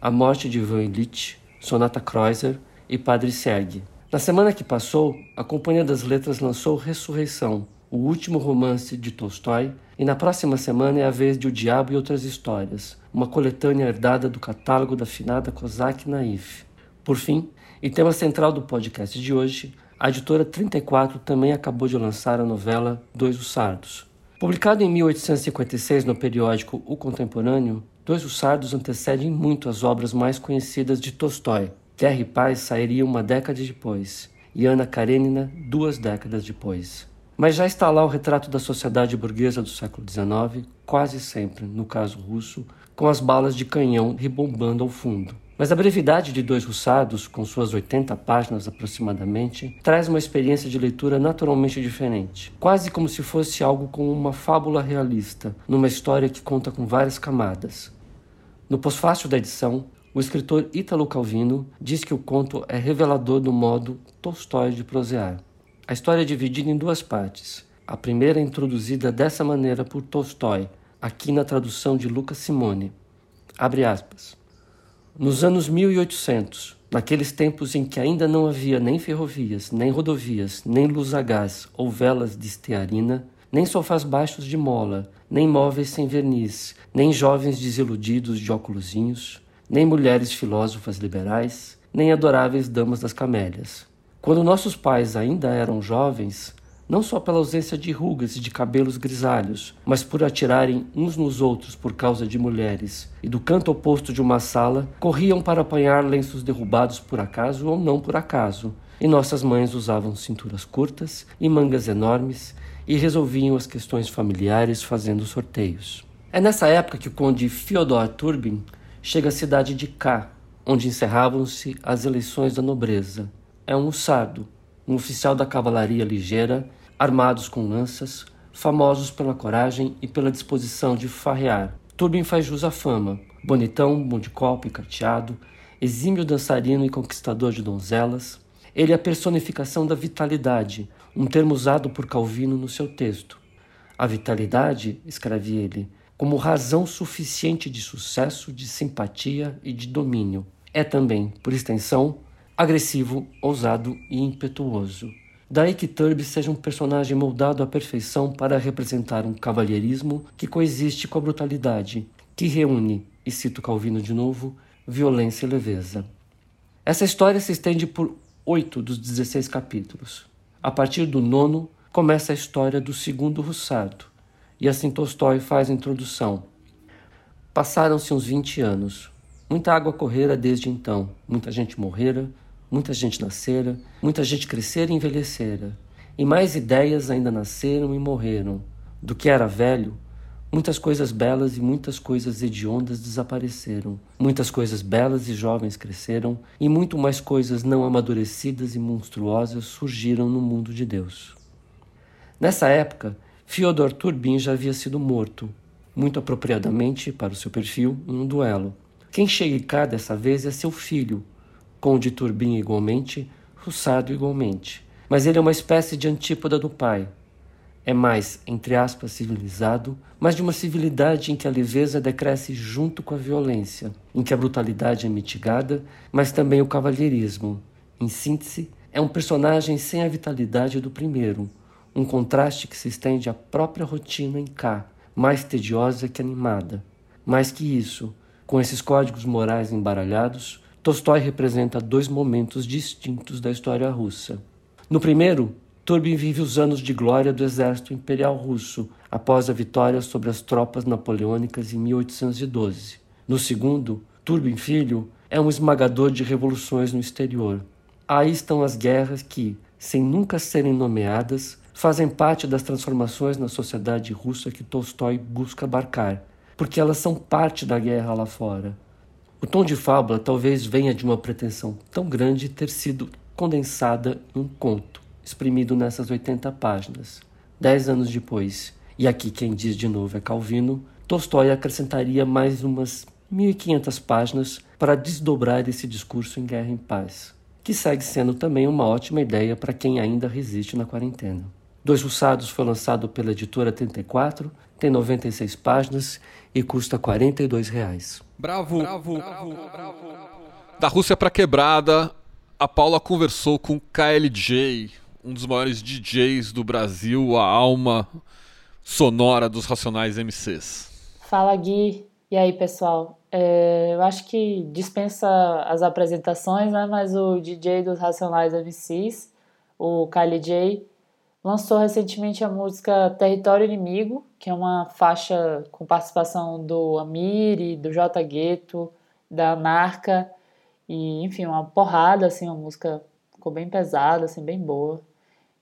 A Morte de Ivan Illich, Sonata Kreuzer e Padre Sergue, na semana que passou, a Companhia das Letras lançou Ressurreição, o último romance de Tolstói, e na próxima semana é a vez de O Diabo e Outras Histórias, uma coletânea herdada do catálogo da finada Kozak Naif. Por fim, e tema central do podcast de hoje, a editora 34 também acabou de lançar a novela Dois os Sardos. Publicado em 1856 no periódico O Contemporâneo, Dois os Sardos antecedem muito as obras mais conhecidas de Tolstói, Guerra e Paz sairia uma década depois, e Ana Karenina duas décadas depois. Mas já está lá o retrato da sociedade burguesa do século XIX, quase sempre, no caso russo, com as balas de canhão ribombando ao fundo. Mas a brevidade de Dois Russados, com suas 80 páginas aproximadamente, traz uma experiência de leitura naturalmente diferente, quase como se fosse algo como uma fábula realista, numa história que conta com várias camadas. No pós-fácil da edição, o escritor Ítalo Calvino diz que o conto é revelador do modo Tolstói de prosear. A história é dividida em duas partes. A primeira é introduzida dessa maneira por Tolstói, aqui na tradução de Lucas Simone. Abre aspas. Nos anos 1800, naqueles tempos em que ainda não havia nem ferrovias, nem rodovias, nem luz a gás ou velas de estearina, nem sofás baixos de mola, nem móveis sem verniz, nem jovens desiludidos de óculosinhos, nem mulheres filósofas liberais, nem adoráveis damas das camélias. Quando nossos pais ainda eram jovens, não só pela ausência de rugas e de cabelos grisalhos, mas por atirarem uns nos outros por causa de mulheres, e do canto oposto de uma sala, corriam para apanhar lenços derrubados por acaso ou não por acaso, e nossas mães usavam cinturas curtas e mangas enormes e resolviam as questões familiares fazendo sorteios. É nessa época que o conde Fyodor Turbin chega à cidade de K, onde encerravam-se as eleições da nobreza. É um sardo, um oficial da cavalaria ligeira, armados com lanças, famosos pela coragem e pela disposição de farrear. Turbin faz jus à fama, bonitão, bom de copo e carteado, exímio dançarino e conquistador de donzelas. Ele é a personificação da vitalidade, um termo usado por Calvino no seu texto. A vitalidade, escreve ele, como razão suficiente de sucesso, de simpatia e de domínio. É também, por extensão, agressivo, ousado e impetuoso. Daí que Turby seja um personagem moldado à perfeição para representar um cavalheirismo que coexiste com a brutalidade, que reúne, e cito Calvino de novo, violência e leveza. Essa história se estende por oito dos 16 capítulos. A partir do nono, começa a história do segundo Russardo, e assim Tolstói faz a introdução. Passaram-se uns 20 anos. Muita água correra desde então, muita gente morrera, muita gente nascera, muita gente crescera e envelhecera, e mais ideias ainda nasceram e morreram. Do que era velho, muitas coisas belas e muitas coisas hediondas desapareceram. Muitas coisas belas e jovens cresceram, e muito mais coisas não amadurecidas e monstruosas surgiram no mundo de Deus. Nessa época, Fyodor Turbin já havia sido morto, muito apropriadamente para o seu perfil, em um duelo. Quem chega cá dessa vez é seu filho, Conde Turbin igualmente, Russado igualmente. Mas ele é uma espécie de antípoda do pai. É mais, entre aspas, civilizado, mas de uma civilidade em que a leveza decresce junto com a violência, em que a brutalidade é mitigada, mas também o cavalheirismo. Em síntese, é um personagem sem a vitalidade do primeiro, um contraste que se estende à própria rotina em cá, mais tediosa que animada. Mais que isso, com esses códigos morais embaralhados, Tolstói representa dois momentos distintos da história russa. No primeiro, Turbin vive os anos de glória do exército imperial russo após a vitória sobre as tropas napoleônicas em 1812. No segundo, Turbin filho é um esmagador de revoluções no exterior. Aí estão as guerras que, sem nunca serem nomeadas, fazem parte das transformações na sociedade russa que Tolstói busca abarcar, porque elas são parte da guerra lá fora. O tom de fábula talvez venha de uma pretensão tão grande ter sido condensada em um conto, exprimido nessas 80 páginas. Dez anos depois, e aqui quem diz de novo é Calvino, Tolstói acrescentaria mais umas 1.500 páginas para desdobrar esse discurso em Guerra em Paz, que segue sendo também uma ótima ideia para quem ainda resiste na quarentena. Dois Russados foi lançado pela editora 34, tem 96 páginas e custa 42 reais. Bravo, bravo, bravo, bravo. Da Rússia para quebrada, a Paula conversou com KLJ, um dos maiores DJs do Brasil, a alma sonora dos Racionais MCs. Fala Gui, e aí pessoal? É, eu acho que dispensa as apresentações, né? Mas o DJ dos Racionais MCs, o KLJ, lançou recentemente a música Território Inimigo, que é uma faixa com participação do Amiri, do J Gueto, da Narca, e enfim, uma porrada, assim, uma música ficou bem pesada, assim, bem boa.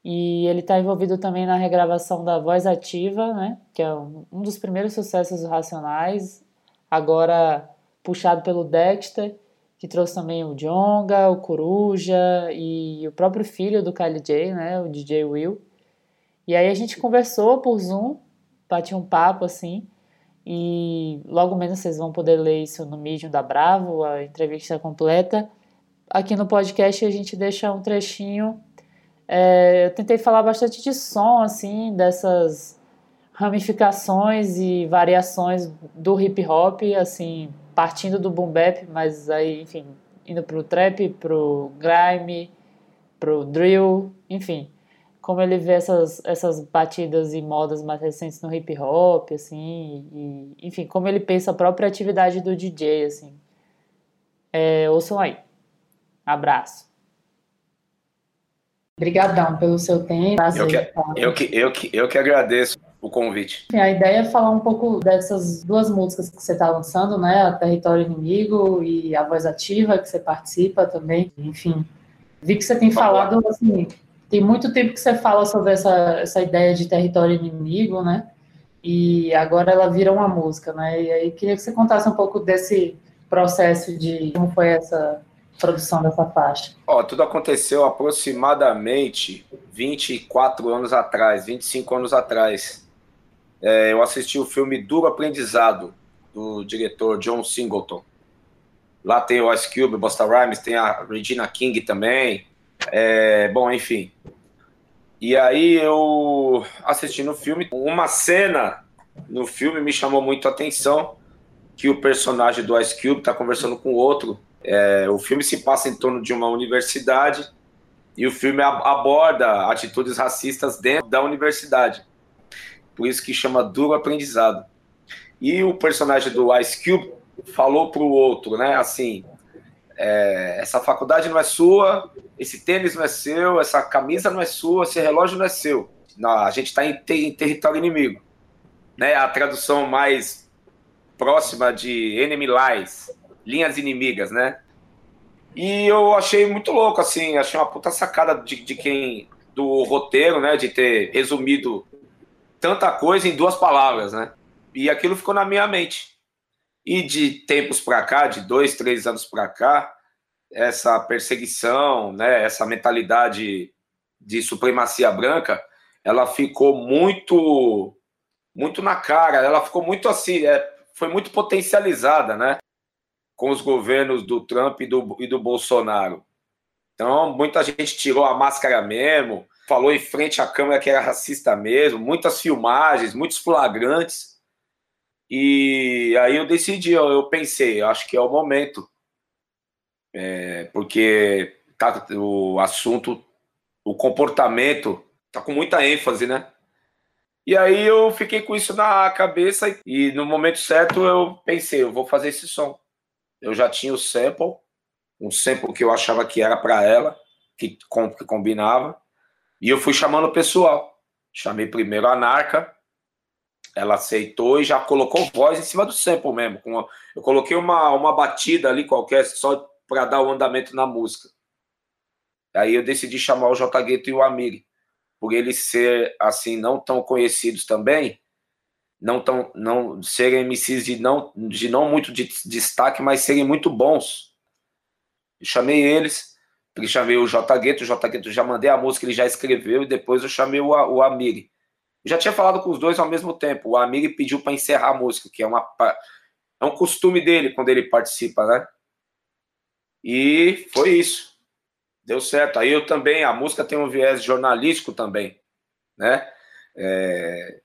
E ele está envolvido também na regravação da Voz Ativa, né, que é um dos primeiros sucessos Racionais, agora puxado pelo Dexter, que trouxe também o Jonga, o Coruja e o próprio filho do Kylie J, né, o DJ Will. E aí a gente conversou por Zoom, bati um papo assim, e logo menos vocês vão poder ler isso no Medium da Bravo, a entrevista completa. Aqui no podcast a gente deixa um trechinho. É, eu tentei falar bastante de som, assim, dessas ramificações e variações do hip hop, assim, partindo do boom bap, mas aí, enfim, indo pro trap, pro grime, pro drill, enfim como ele vê essas, essas batidas e modas mais recentes no hip hop, assim, e, enfim, como ele pensa a própria atividade do DJ, assim. É, ouçam aí. Abraço. Obrigadão pelo seu tempo. Eu que, eu, que, eu, que, eu que agradeço o convite. A ideia é falar um pouco dessas duas músicas que você está lançando, né? A Território Inimigo e a Voz Ativa, que você participa também. Enfim, Vi que você tem falado, assim, tem muito tempo que você fala sobre essa, essa ideia de território inimigo, né? E agora ela vira uma música, né? E aí queria que você contasse um pouco desse processo de como foi essa produção dessa faixa. Ó, tudo aconteceu aproximadamente 24 anos atrás, 25 anos atrás. É, eu assisti o filme Duro Aprendizado, do diretor John Singleton. Lá tem o Ice Cube, Busta Rhymes, tem a Regina King também. É, bom, enfim. E aí eu assisti no filme, uma cena no filme me chamou muito a atenção, que o personagem do Ice Cube está conversando com outro. É, o filme se passa em torno de uma universidade e o filme aborda atitudes racistas dentro da universidade. Por isso que chama Duro Aprendizado. E o personagem do Ice Cube falou para o outro, né? Assim, é, essa faculdade não é sua, esse tênis não é seu, essa camisa não é sua, esse relógio não é seu. Não, a gente está em, ter, em, território inimigo. Né? A tradução mais próxima de enemy lies, linhas inimigas, né? E eu achei muito louco, assim, achei uma puta sacada de, de quem, do roteiro, né, de ter resumido tanta coisa em duas palavras, né? E aquilo ficou na minha mente. E de tempos para cá, de dois, três anos para cá, essa perseguição, né, essa mentalidade de supremacia branca, ela ficou muito, muito na cara. Ela ficou muito assim, é, foi muito potencializada, né, com os governos do Trump e do, e do Bolsonaro. Então, muita gente tirou a máscara mesmo, falou em frente à câmera que era racista mesmo, muitas filmagens, muitos flagrantes. E aí eu decidi, eu pensei, acho que é o momento, é, porque tá, o assunto, o comportamento tá com muita ênfase, né? E aí eu fiquei com isso na cabeça e no momento certo eu pensei, eu vou fazer esse som. Eu já tinha o sample, um sample que eu achava que era para ela, que, que combinava, e eu fui chamando o pessoal. Chamei primeiro a Narca, ela aceitou e já colocou voz em cima do sample mesmo. eu coloquei uma, uma batida ali qualquer só para dar o andamento na música. Aí eu decidi chamar o J Gueto e o Amiri, por eles ser assim não tão conhecidos também, não tão não serem MCs de não de não muito de destaque, mas serem muito bons. Eu chamei eles, eu chamei o J Gueto, o J Gueto já mandei a música, ele já escreveu e depois eu chamei o, o Amiri já tinha falado com os dois ao mesmo tempo. O amigo pediu para encerrar a música, que é uma é um costume dele quando ele participa, né? E foi isso. Deu certo. Aí eu também, a música tem um viés jornalístico também, né? É,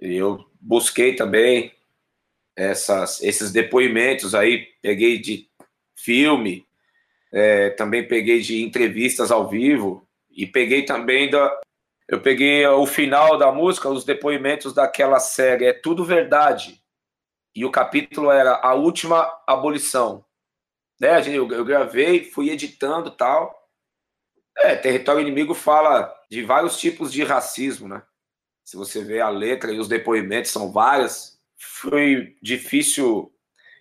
eu busquei também essas, esses depoimentos aí, peguei de filme, é, também peguei de entrevistas ao vivo e peguei também da, eu peguei o final da música, os depoimentos daquela série, é tudo verdade. E o capítulo era a última abolição. Né? Eu, eu gravei, fui editando tal. É, Território Inimigo fala de vários tipos de racismo, né? Se você vê a letra e os depoimentos, são várias. Foi difícil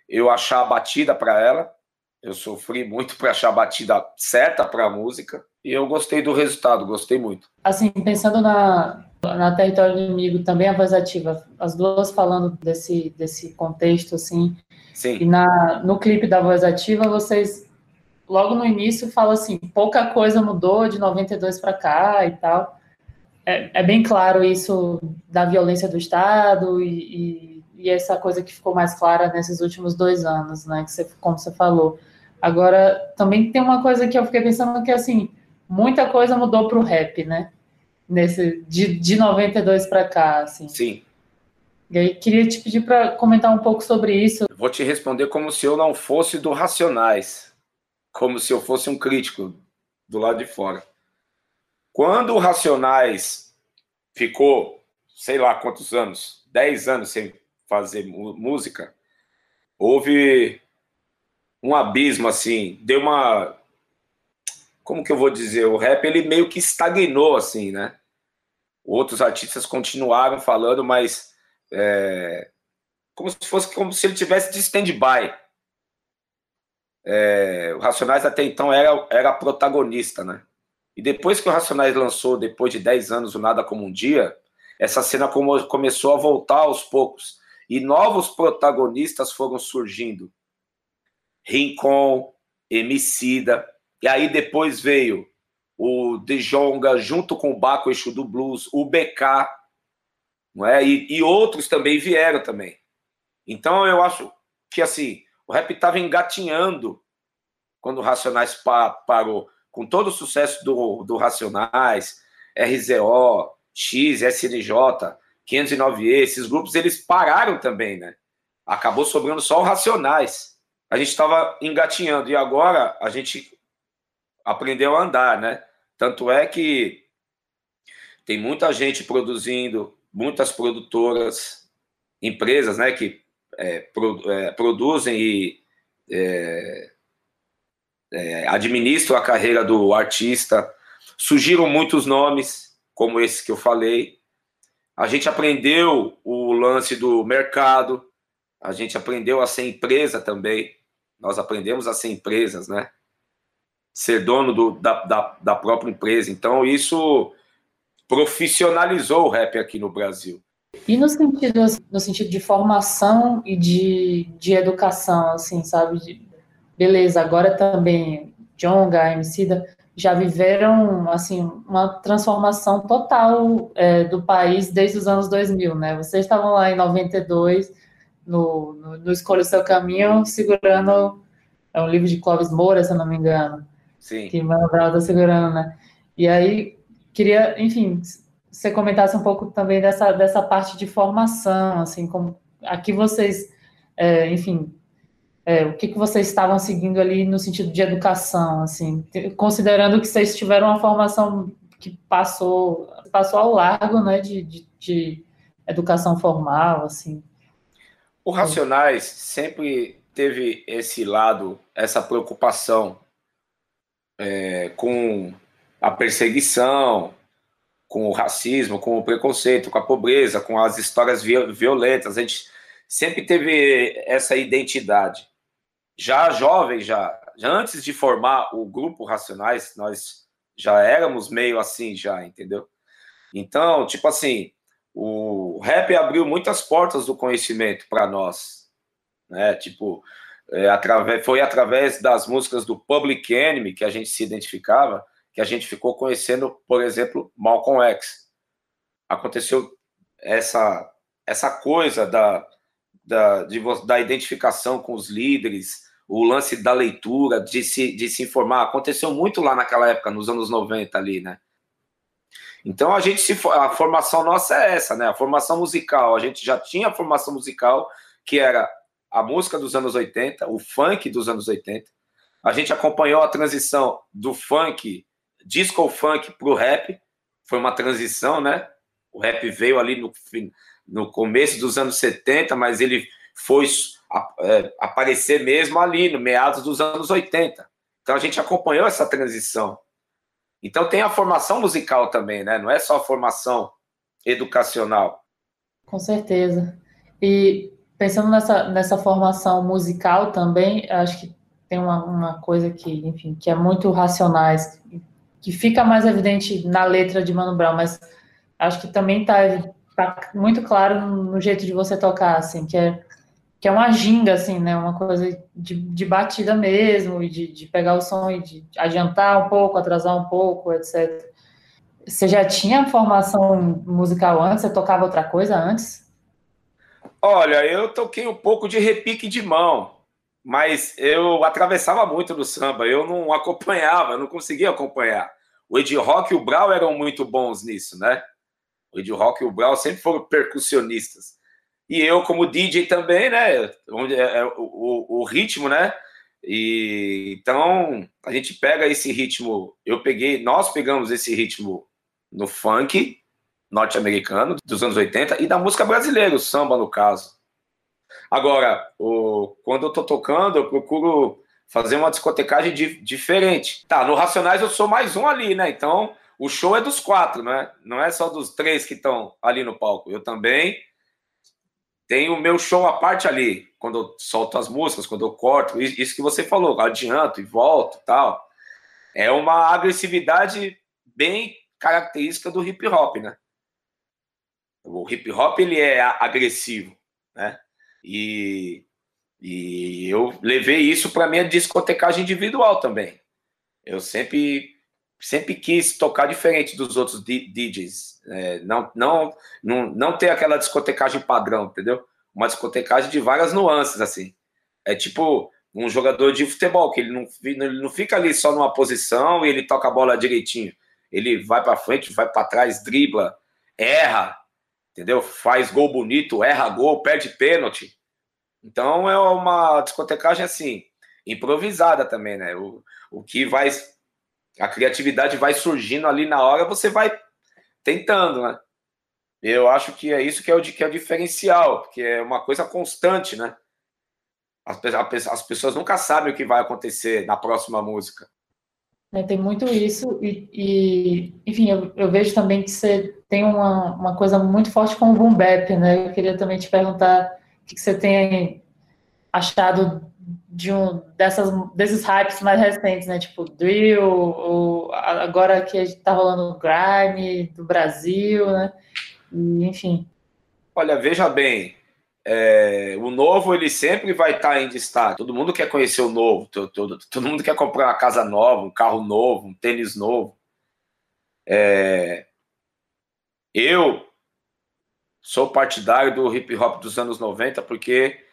eu achar a batida para ela. Eu sofri muito para achar a batida certa para a música. E eu gostei do resultado, gostei muito. Assim, pensando na, na Território Inimigo, também a voz ativa, as duas falando desse, desse contexto, assim. Sim. E na, no clipe da voz ativa, vocês, logo no início, falam assim: pouca coisa mudou de 92 para cá e tal. É, é, bem claro isso da violência do Estado e, e, e, essa coisa que ficou mais clara nesses últimos dois anos, né? Que você, como você falou. Agora, também tem uma coisa que eu fiquei pensando que, assim, muita coisa mudou para o rap, né? Nesse, de, de 92 para cá, assim. Sim. E aí queria te pedir para comentar um pouco sobre isso. Vou te responder como se eu não fosse do Racionais, como se eu fosse um crítico do lado de fora. Quando o Racionais ficou, sei lá quantos anos, 10 anos sem fazer música, houve um abismo assim, deu uma como que eu vou dizer, o rap ele meio que estagnou assim, né? Outros artistas continuaram falando, mas é, como se fosse como se ele tivesse de stand-by. é, o Racionais até então era, era protagonista, né? E depois que o Racionais lançou, depois de 10 anos, o Nada Como Um Dia, essa cena como, começou a voltar aos poucos. E novos protagonistas foram surgindo. Rincon, Emicida, e aí depois veio o Dejonga junto com o Baco Eixo do Blues, o BK, não é? E, e, outros também vieram também. Então eu acho que assim, o rap estava engatinhando quando o Racionais pa parou. Com todo o sucesso do, do Racionais, RZO, X, SNJ, 509E, esses grupos, eles pararam também, né? Acabou sobrando só o Racionais. A gente estava engatinhando e agora a gente aprendeu a andar, né? Tanto é que tem muita gente produzindo, muitas produtoras, empresas, né, que é, pro, é, produzem e é, é, administram a carreira do artista. Surgiram muitos nomes, como esse que eu falei. A gente aprendeu o lance do mercado, a gente aprendeu a ser empresa também. Nós aprendemos a ser empresas, né? ser dono do, da, da, da própria empresa. Então, isso profissionalizou o rap aqui no Brasil. E no sentido, no sentido de formação e de, de educação, assim, sabe? De, beleza, agora também Jonga, Emicida, já viveram, assim, uma transformação total é, do país desde os anos 2000, né? Vocês estavam lá em 92, no, no, no Escolha o Seu Caminho, segurando, é um livro de Clóvis Moura, se eu não me engano. Sim. Que Mano Brown tá segurando, né? E aí, queria, enfim, você comentasse um pouco também dessa, dessa parte de formação, assim, como aqui vocês, é, enfim, é, o que, que vocês estavam seguindo ali no sentido de educação, assim, considerando que vocês tiveram uma formação que passou, passou ao largo, né, de, de, de educação formal, assim. O Racionais sempre teve esse lado, essa preocupação é, com a perseguição, com o racismo, com o preconceito, com a pobreza, com as histórias violentas. A gente sempre teve essa identidade. Já jovem, já, já antes de formar o grupo Racionais, nós já éramos meio assim, já, entendeu? Então, tipo assim, o rap abriu muitas portas do conhecimento para nós, né? Tipo, é, através, foi através das músicas do Public Enemy que a gente se identificava, que a gente ficou conhecendo, por exemplo, Malcolm X. Aconteceu essa, essa coisa da, da, de, da identificação com os líderes, o lance da leitura, de se, de se informar. Aconteceu muito lá naquela época, nos anos 90 ali, né? Então a gente se a formação nossa é essa, né? A formação musical, a gente já tinha a formação musical que era a música dos anos 80, o funk dos anos 80. A gente acompanhou a transição do funk, disco funk, para o rap. Foi uma transição, né? O rap veio ali no, no começo dos anos 70, mas ele foi é, aparecer mesmo ali, no meados dos anos 80. Então a gente acompanhou essa transição. Então tem a formação musical também, né? Não é só a formação educacional. Com certeza. E pensando nessa, nessa formação musical também, acho que tem uma, uma coisa que, enfim, que é muito racionais, que fica mais evidente na letra de Mano Brown, mas acho que também está tá muito claro no jeito de você tocar, assim, que é que é uma ginga, assim, né, uma coisa de, de batida mesmo, de, de pegar o som e de adiantar um pouco, atrasar um pouco, etc. Você já tinha formação musical antes? Você tocava outra coisa antes? Olha, eu toquei um pouco de repique de mão, mas eu atravessava muito no samba, eu não acompanhava, não conseguia acompanhar. O Ed Rock e o Brau eram muito bons nisso, né? O Ed Rock e o Brau sempre foram percussionistas. E eu, como DJ também, né? Onde é, o, o, o ritmo, né? E então a gente pega esse ritmo. Eu peguei, nós pegamos esse ritmo no funk, norte-americano dos anos 80 e da música brasileira, o samba no caso. Agora, o, quando eu tô tocando, eu procuro fazer uma discotecagem di, diferente. Tá, no Racionais eu sou mais um ali, né? Então, o show é dos quatro, né? Não é só dos três que estão ali no palco. Eu também tenho o meu show à parte ali. quando eu solto as músicas, quando eu corto, isso que você falou, adianto e volto tal. É uma agressividade bem característica do hip hop, né? O hip hop ele é agressivo, né? E, e eu levei isso para minha discotecagem individual também. Eu sempre sempre quis tocar diferente dos outros DJs, é, não, não, não, não ter aquela discotecagem padrão, entendeu? Uma discotecagem de várias nuances, assim. É tipo um jogador de futebol, que ele não, ele não fica ali só numa posição e ele toca a bola direitinho. Ele vai para frente, vai para trás, dribla, erra, entendeu? Faz gol bonito, erra gol, perde pênalti. Então é uma discotecagem assim, improvisada também, né? O, o que vai. A criatividade vai surgindo ali na hora, você vai tentando, né? Eu acho que é isso que é o, que é o diferencial, porque é uma coisa constante, né? As, as pessoas nunca sabem o que vai acontecer na próxima música. É, tem muito isso, e, e enfim, eu, eu, vejo também que você tem uma, uma coisa muito forte com o boom bap, né? Eu queria também te perguntar o que, que você tem achado de um dessas desses hypes mais recentes, né? Tipo drill, ou agora que está rolando o grime do Brasil, né? E, enfim. Olha, veja bem, é, o novo ele sempre vai estar tá em destaque. Todo mundo quer conhecer o novo, todo, todo, todo mundo quer comprar uma casa nova, um carro novo, um tênis novo. É, eu sou partidário do hip hop dos anos 90 porque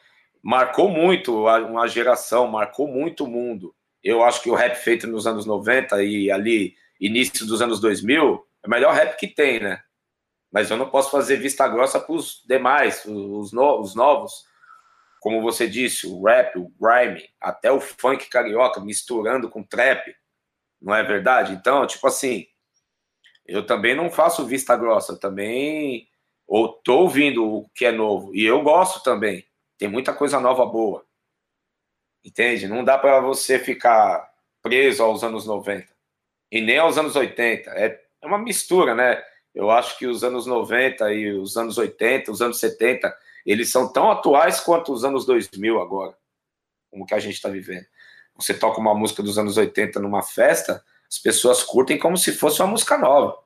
marcou muito uma geração, marcou muito o mundo. Eu acho que o rap feito nos anos 90 e ali início dos anos 2000 é o melhor rap que tem, né? mas eu não posso fazer vista grossa para os demais, os, no, os novos, como você disse, o rap, o grime, até o funk carioca misturando com trap, não é verdade? Então, tipo assim, eu também não faço vista grossa, também ou tô ouvindo o que é novo e eu gosto também. Tem muita coisa nova boa. Entende? Não dá para você ficar preso aos anos 90 e nem aos anos 80. É, é uma mistura, né? Eu acho que os anos 90 e os anos 80, os anos 70, eles são tão atuais quanto os anos 2000 agora, como que a gente está vivendo. Você toca uma música dos anos 80 numa festa, as pessoas curtem como se fosse uma música nova,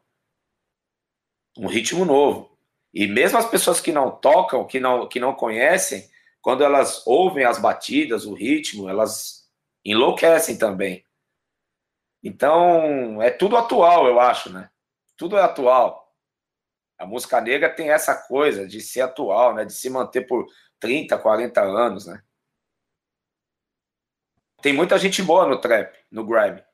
um ritmo novo. E mesmo as pessoas que não tocam, que não, que não conhecem, quando elas ouvem as batidas, o ritmo, elas enlouquecem também. Então, é tudo atual, eu acho, né? tudo é atual. A música negra tem essa coisa de ser atual, né? De se manter por 30, 40 anos, né? Tem muita gente boa no trap, no grime.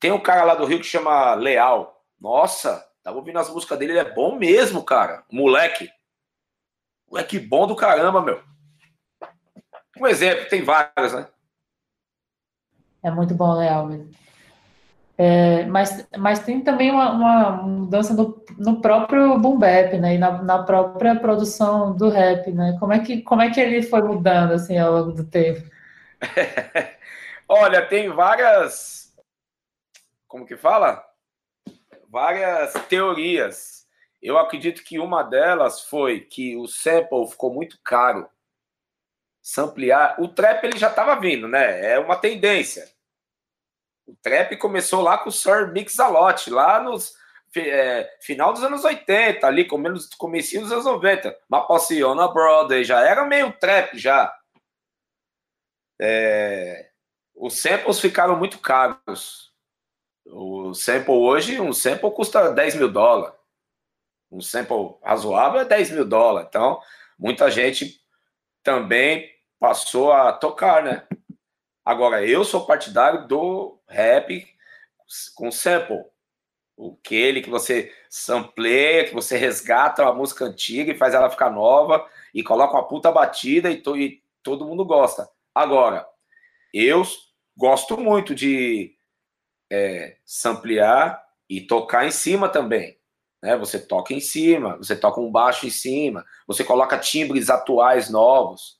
Tem um cara lá do Rio que chama Leal. Nossa, tava ouvindo as músicas dele, ele é bom mesmo, cara. Moleque. Moleque bom do caramba, meu. Um exemplo, tem vários, né? É muito bom, Leal. É, mas, mas tem também uma, uma mudança no, no, próprio boom bap, né? E na, na, própria produção do rap, né? Como é, que, como é que ele foi mudando, assim, ao longo do tempo? (laughs) Olha, tem várias... Como que fala? Várias teorias. Eu acredito que uma delas foi que o sample ficou muito caro. Samplear... O trap, ele já estava vindo, né? É uma tendência o trap começou lá com o Sir Mix-a-Lot, lá nos é, final dos anos 80, ali, começo, comecinho dos anos 90. Mapassiona Broadway, já era meio trap, já. É, os samples ficaram muito caros. O sample hoje, um sample custa 10 mil dólares. Um sample razoável é 10 mil dólares. Então, muita gente também passou a tocar, né? Agora, eu sou partidário do rap com sample. O que que você sampleia, que você resgata uma música antiga e faz ela ficar nova e coloca uma puta batida e, to, e todo mundo gosta. Agora, eu gosto muito de é, samplear e tocar em cima também. Né? Você toca em cima, você toca um baixo em cima, você coloca timbres atuais novos.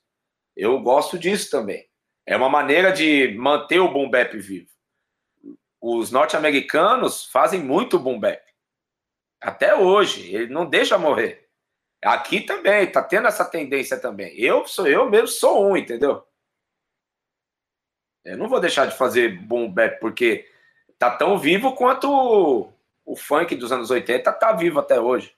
Eu gosto disso também. É uma maneira de manter o boom bap vivo. Os norte-americanos fazem muito boom bap. Até hoje, ele não deixa morrer. Aqui também, tá tendo essa tendência também. Eu sou eu mesmo sou um, entendeu? Eu não vou deixar de fazer boom bap porque tá tão vivo quanto o, funk dos anos 80 tá vivo até hoje.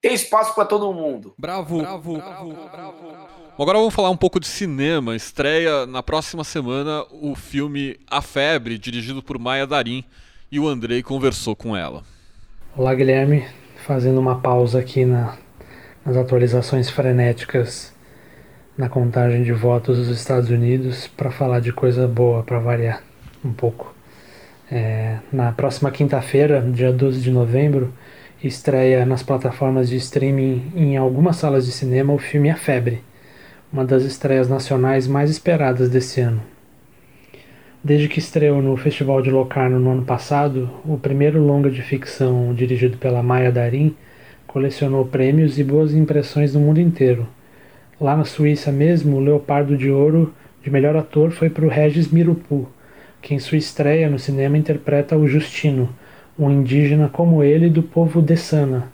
Tem espaço para todo mundo. Bravo, bravo, bravo, bravo. Agora vamos falar um pouco de cinema. Estreia na próxima semana o filme A Febre, dirigido por Maia Darim, e o Andrei conversou com ela. Olá, Guilherme. Fazendo uma pausa aqui na, nas atualizações frenéticas na contagem de votos dos Estados Unidos para falar de coisa boa, para variar um pouco. É, na próxima quinta-feira, dia 12 de novembro, estreia nas plataformas de streaming em algumas salas de cinema o filme A Febre, uma das estreias nacionais mais esperadas desse ano. Desde que estreou no Festival de Locarno no ano passado, o primeiro longa de ficção dirigido pela Maia Darim colecionou prêmios e boas impressões no mundo inteiro. Lá na Suíça mesmo, o Leopardo de Ouro de melhor ator foi para o Regis Mirupu, que em sua estreia no cinema interpreta o Justino, um indígena como ele do povo Dessana,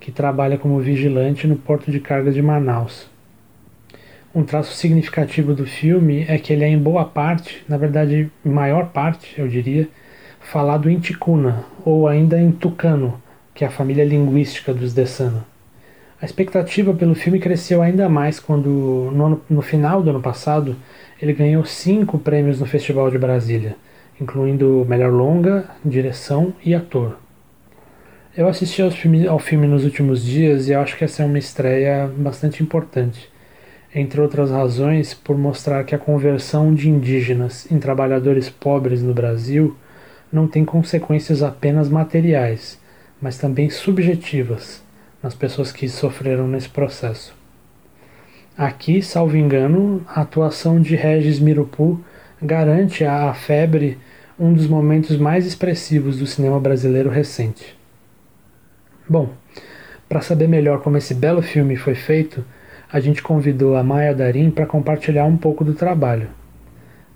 que trabalha como vigilante no porto de cargas de Manaus. Um traço significativo do filme é que ele é em boa parte, na verdade, maior parte, eu diria, falado em ticuna, ou ainda em tucano, que é a família linguística dos Dessana. A expectativa pelo filme cresceu ainda mais quando, no, no final do ano passado, ele ganhou cinco prêmios no Festival de Brasília, incluindo melhor longa, direção e ator. Eu assisti ao filme, nos últimos dias e acho que essa é uma estreia bastante importante, entre outras razões por mostrar que a conversão de indígenas em trabalhadores pobres no Brasil não tem consequências apenas materiais mas também subjetivas nas pessoas que sofreram nesse processo. Aqui, salvo engano, a atuação de Regis Mirupu garante à febre um dos momentos mais expressivos do cinema brasileiro recente. Bom, para saber melhor como esse belo filme foi feito, a gente convidou a Maia Darim para compartilhar um pouco do trabalho.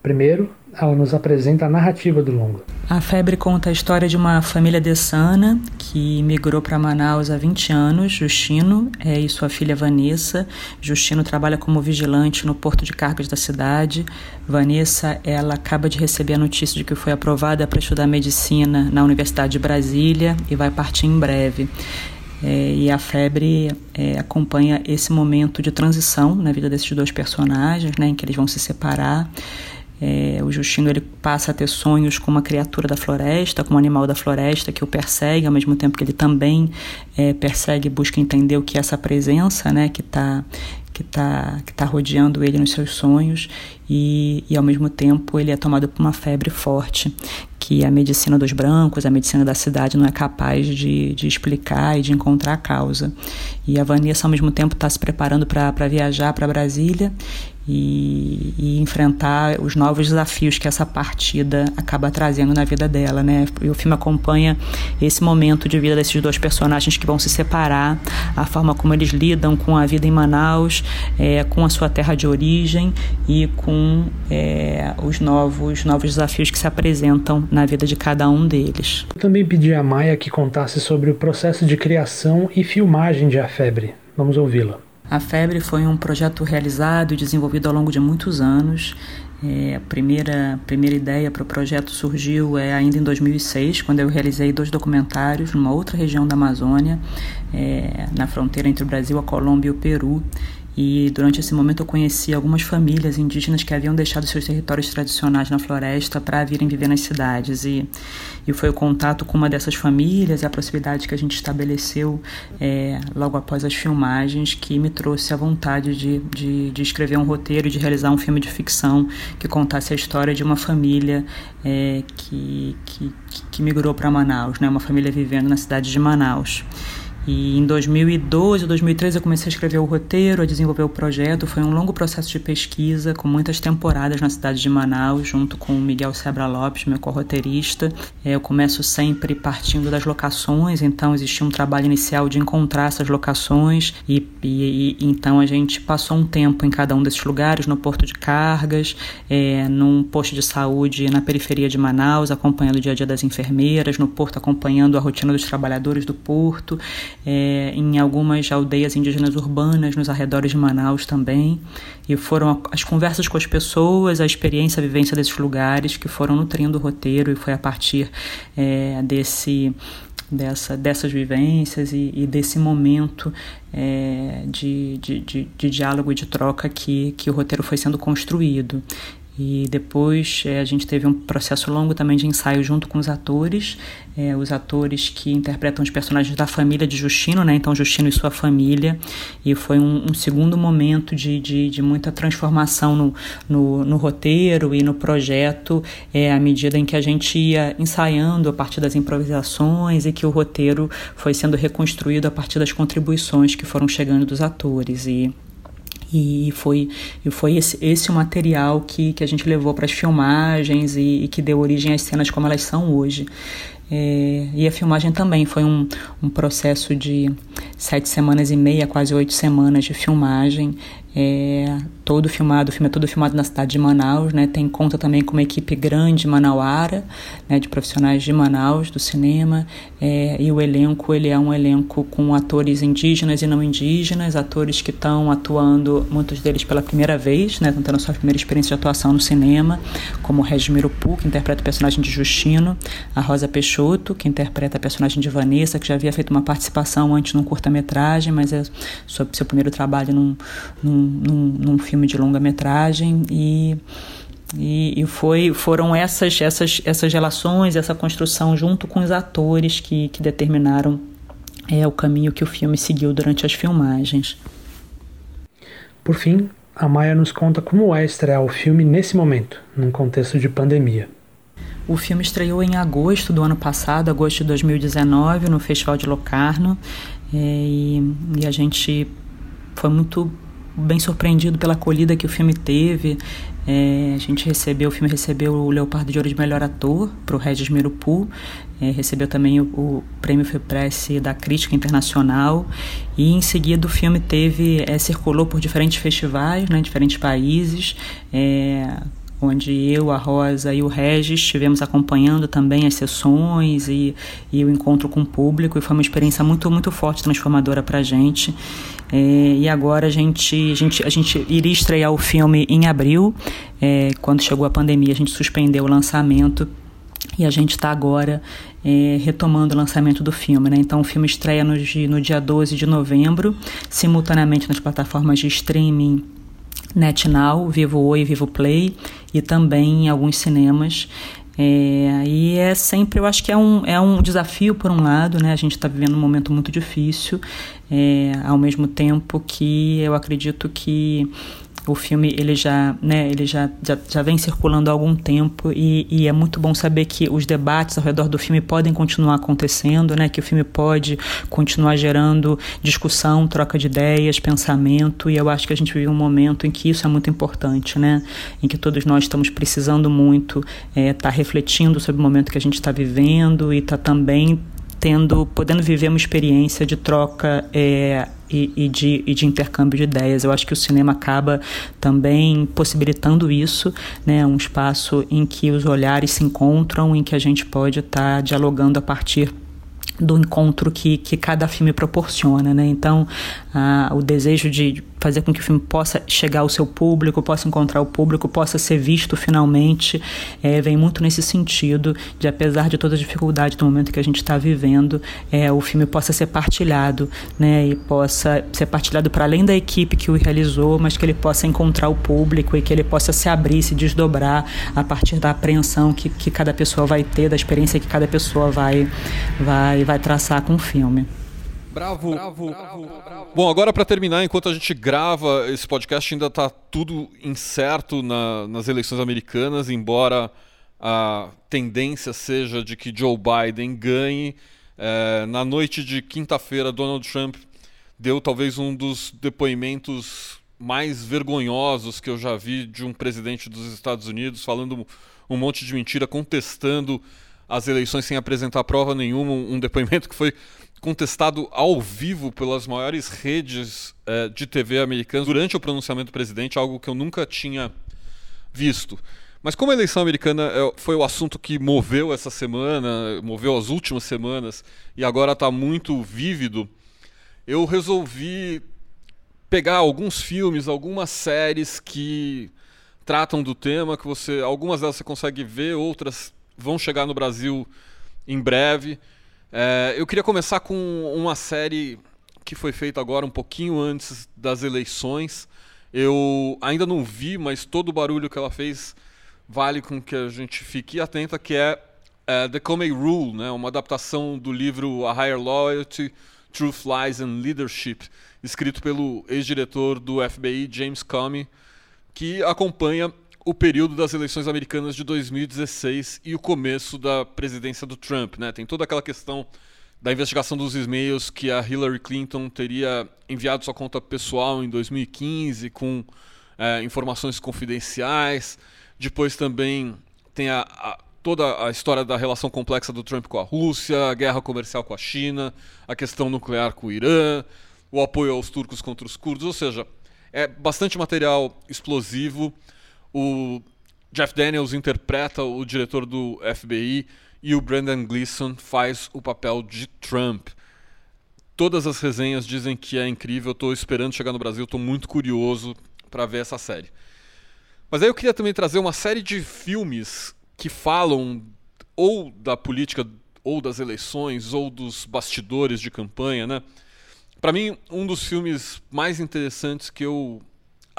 Primeiro, ela nos apresenta a narrativa do longo. A Febre conta a história de uma família dessana que migrou para Manaus há 20 anos, Justino é, e sua filha Vanessa. Justino trabalha como vigilante no porto de cargas da cidade. Vanessa, ela acaba de receber a notícia de que foi aprovada para estudar medicina na Universidade de Brasília e vai partir em breve. É, e a febre é, acompanha esse momento de transição na vida desses dois personagens, né, em que eles vão se separar. É, o Justino ele passa a ter sonhos com uma criatura da floresta, com um animal da floresta que o persegue, ao mesmo tempo que ele também é, persegue e busca entender o que é essa presença né, que está que tá, que tá rodeando ele nos seus sonhos e, e ao mesmo tempo ele é tomado por uma febre forte que a medicina dos brancos, a medicina da cidade não é capaz de, de explicar e de encontrar a causa. E a Vanessa ao mesmo tempo está se preparando para viajar para Brasília e, e, enfrentar os novos desafios que essa partida acaba trazendo na vida dela, né? E o filme acompanha esse momento de vida desses dois personagens que vão se separar, a forma como eles lidam com a vida em Manaus, é, com a sua terra de origem e com é, os novos, novos desafios que se apresentam na vida de cada um deles. Eu também pedi a Maia que contasse sobre o processo de criação e filmagem de A Febre. Vamos ouvi-la. A Febre foi um projeto realizado e desenvolvido ao longo de muitos anos. É, a primeira, primeira ideia para o projeto surgiu é, ainda em 2006, quando eu realizei dois documentários numa outra região da Amazônia, é, na fronteira entre o Brasil, a Colômbia e o Peru. E durante esse momento eu conheci algumas famílias indígenas que haviam deixado seus territórios tradicionais na floresta para virem viver nas cidades. E, e foi o contato com uma dessas famílias, a proximidade que a gente estabeleceu é, logo após as filmagens, que me trouxe a vontade de, de, de, escrever um roteiro e de realizar um filme de ficção que contasse a história de uma família é, que, que, que migrou para Manaus, né? uma família vivendo na cidade de Manaus. E em 2012 ou 2013 eu comecei a escrever o roteiro, a desenvolver o projeto. Foi um longo processo de pesquisa, com muitas temporadas na cidade de Manaus, junto com o Miguel Sebra Lopes, meu corroteirista. É, eu começo sempre partindo das locações, então existia um trabalho inicial de encontrar essas locações e, e, e então a gente passou um tempo em cada um desses lugares, no porto de cargas, é, num posto de saúde na periferia de Manaus, acompanhando o dia a dia das enfermeiras, no porto acompanhando a rotina dos trabalhadores do porto é, em algumas aldeias indígenas urbanas nos arredores de Manaus também. E foram as conversas com as pessoas, a experiência, a vivência desses lugares que foram nutrindo o roteiro e foi a partir é, desse dessa, dessas vivências e, e desse momento é, de, de, de, de, diálogo e de troca que, que o roteiro foi sendo construído. E depois é, a gente teve um processo longo também de ensaio junto com os atores, é, os atores que interpretam os personagens da família de Justino, né? Então, Justino e sua família. E foi um, um segundo momento de, de, de, muita transformação no, no, no, roteiro e no projeto, é, à medida em que a gente ia ensaiando a partir das improvisações e que o roteiro foi sendo reconstruído a partir das contribuições que foram chegando dos atores. E e foi, e foi esse, esse o material que, que a gente levou para as filmagens e, e, que deu origem às cenas como elas são hoje. É, e a filmagem também foi um, um processo de sete semanas e meia, quase oito semanas de filmagem. É, todo filmado, o filme é todo filmado na cidade de Manaus, né? Tem conta também com uma equipe grande manauara, né? De profissionais de Manaus, do cinema. É, e o elenco, ele é um elenco com atores indígenas e não indígenas, atores que estão atuando, muitos deles pela primeira vez, né? Estão tendo a sua primeira experiência de atuação no cinema, como o Regis Mirupu, que interpreta o personagem de Justino, a Rosa Peixoto, que interpreta a personagem de Vanessa, que já havia feito uma participação antes num curta-metragem, mas é sobre seu primeiro trabalho num, num num, num filme de longa-metragem e, e, e, foi, foram essas, essas, essas relações, essa construção junto com os atores que, que determinaram é, o caminho que o filme seguiu durante as filmagens. Por fim, a Maia nos conta como é estrear o filme nesse momento, num contexto de pandemia. O filme estreou em agosto do ano passado, agosto de 2019, no Festival de Locarno, é, e, e a gente foi muito bem surpreendido pela acolhida que o filme teve. É, a gente recebeu, o filme recebeu o Leopardo de Ouro de Melhor Ator para o Regis Mirupu, é, recebeu também o, o Prêmio Fepress da Crítica Internacional e em seguida o filme teve, é, circulou por diferentes festivais, né, diferentes países, é, onde eu, a Rosa e o Regis estivemos acompanhando também as sessões e, e o encontro com o público e foi uma experiência muito muito forte, transformadora para a gente. É, e agora a gente, a, gente, a gente iria estrear o filme em abril, é, quando chegou a pandemia a gente suspendeu o lançamento e a gente está agora é, retomando o lançamento do filme. Né? Então, o filme estreia no, no dia 12 de novembro, simultaneamente nas plataformas de streaming NetNow, Vivo Oi, Vivo Play e também em alguns cinemas. É, e é sempre, eu acho que é um, é um desafio por um lado, né? A gente está vivendo um momento muito difícil, é, ao mesmo tempo que eu acredito que o filme ele já, né, ele já, já, já vem circulando há algum tempo e, e, é muito bom saber que os debates ao redor do filme podem continuar acontecendo, né, que o filme pode continuar gerando discussão, troca de ideias, pensamento e eu acho que a gente vive um momento em que isso é muito importante, né, em que todos nós estamos precisando muito estar é, tá refletindo sobre o momento que a gente está vivendo e está também tendo, podendo viver uma experiência de troca é, e, e, de, e de intercâmbio de ideias. Eu acho que o cinema acaba também possibilitando isso, né? um espaço em que os olhares se encontram, em que a gente pode estar tá dialogando a partir do encontro que, que cada filme proporciona, né? Então, ah, o desejo de fazer com que o filme possa chegar ao seu público, possa encontrar o público, possa ser visto finalmente, é, vem muito nesse sentido de, apesar de toda a dificuldade do momento que a gente está vivendo, é, o filme possa ser partilhado, né? E possa ser partilhado para além da equipe que o realizou, mas que ele possa encontrar o público e que ele possa se abrir, se desdobrar a partir da apreensão que, que cada pessoa vai ter, da experiência que cada pessoa vai, vai, vai traçar com o filme. Bravo. Bravo. Bravo. Bom, agora para terminar, enquanto a gente grava esse podcast, ainda está tudo incerto na, nas eleições americanas, embora a tendência seja de que Joe Biden ganhe. É, na noite de quinta-feira, Donald Trump deu talvez um dos depoimentos mais vergonhosos que eu já vi de um presidente dos Estados Unidos, falando um monte de mentira, contestando as eleições sem apresentar prova nenhuma, um depoimento que foi contestado ao vivo pelas maiores redes é, de TV americanas durante o pronunciamento do presidente, algo que eu nunca tinha visto. Mas como a eleição americana é, foi o assunto que moveu essa semana, moveu as últimas semanas e agora está muito vívido, eu resolvi pegar alguns filmes, algumas séries que tratam do tema, que você, algumas delas você consegue ver, outras vão chegar no Brasil em breve. É, eu queria começar com uma série que foi feita agora um pouquinho antes das eleições. Eu ainda não vi, mas todo o barulho que ela fez vale com que a gente fique atenta, que é, é The Comey Rule, né, uma adaptação do livro A Higher Loyalty, Truth, Lies and Leadership, escrito pelo ex-diretor do FBI, James Comey, que acompanha o período das eleições americanas de 2016 e o começo da presidência do Trump. Né? Tem toda aquela questão da investigação dos e-mails que a Hillary Clinton teria enviado sua conta pessoal em 2015 com é, informações confidenciais. Depois também tem a, a, toda a história da relação complexa do Trump com a Rússia, a guerra comercial com a China, a questão nuclear com o Irã, o apoio aos turcos contra os curdos, ou seja, é bastante material explosivo. O Jeff Daniels interpreta o diretor do FBI e o Brandon Gleeson faz o papel de Trump. Todas as resenhas dizem que é incrível, estou esperando chegar no Brasil, estou muito curioso para ver essa série. Mas aí eu queria também trazer uma série de filmes que falam ou da política, ou das eleições, ou dos bastidores de campanha, né? Para mim, um dos filmes mais interessantes que eu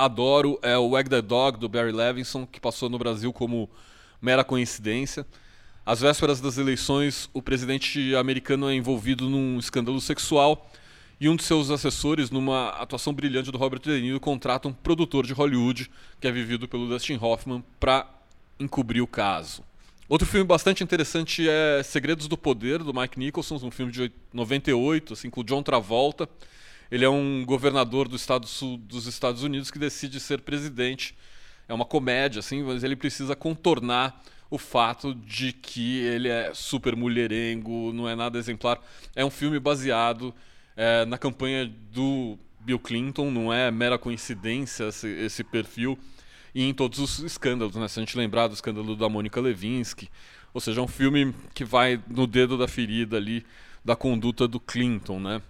adoro é o Wag the Dog, do Barry Levinson, que passou no Brasil como mera coincidência. Às vésperas das eleições, o presidente americano é envolvido num escândalo sexual e um de seus assessores, numa atuação brilhante do Robert De Niro, contrata um produtor de Hollywood, que é vivido pelo Dustin Hoffman, para encobrir o caso. Outro filme bastante interessante é Segredos do Poder, do Mike Nicholson, um filme de 98, assim, com o John Travolta. Ele é um governador do estado sul dos Estados Unidos que decide ser presidente. É uma comédia, assim, mas ele precisa contornar o fato de que ele é super mulherengo, não é nada exemplar. É um filme baseado é, na campanha do Bill Clinton, não é mera coincidência esse, esse perfil e em todos os escândalos, né? Se a gente lembrar do escândalo da Mônica Levinsky, ou seja, é um filme que vai no dedo da ferida ali da conduta do Clinton, né?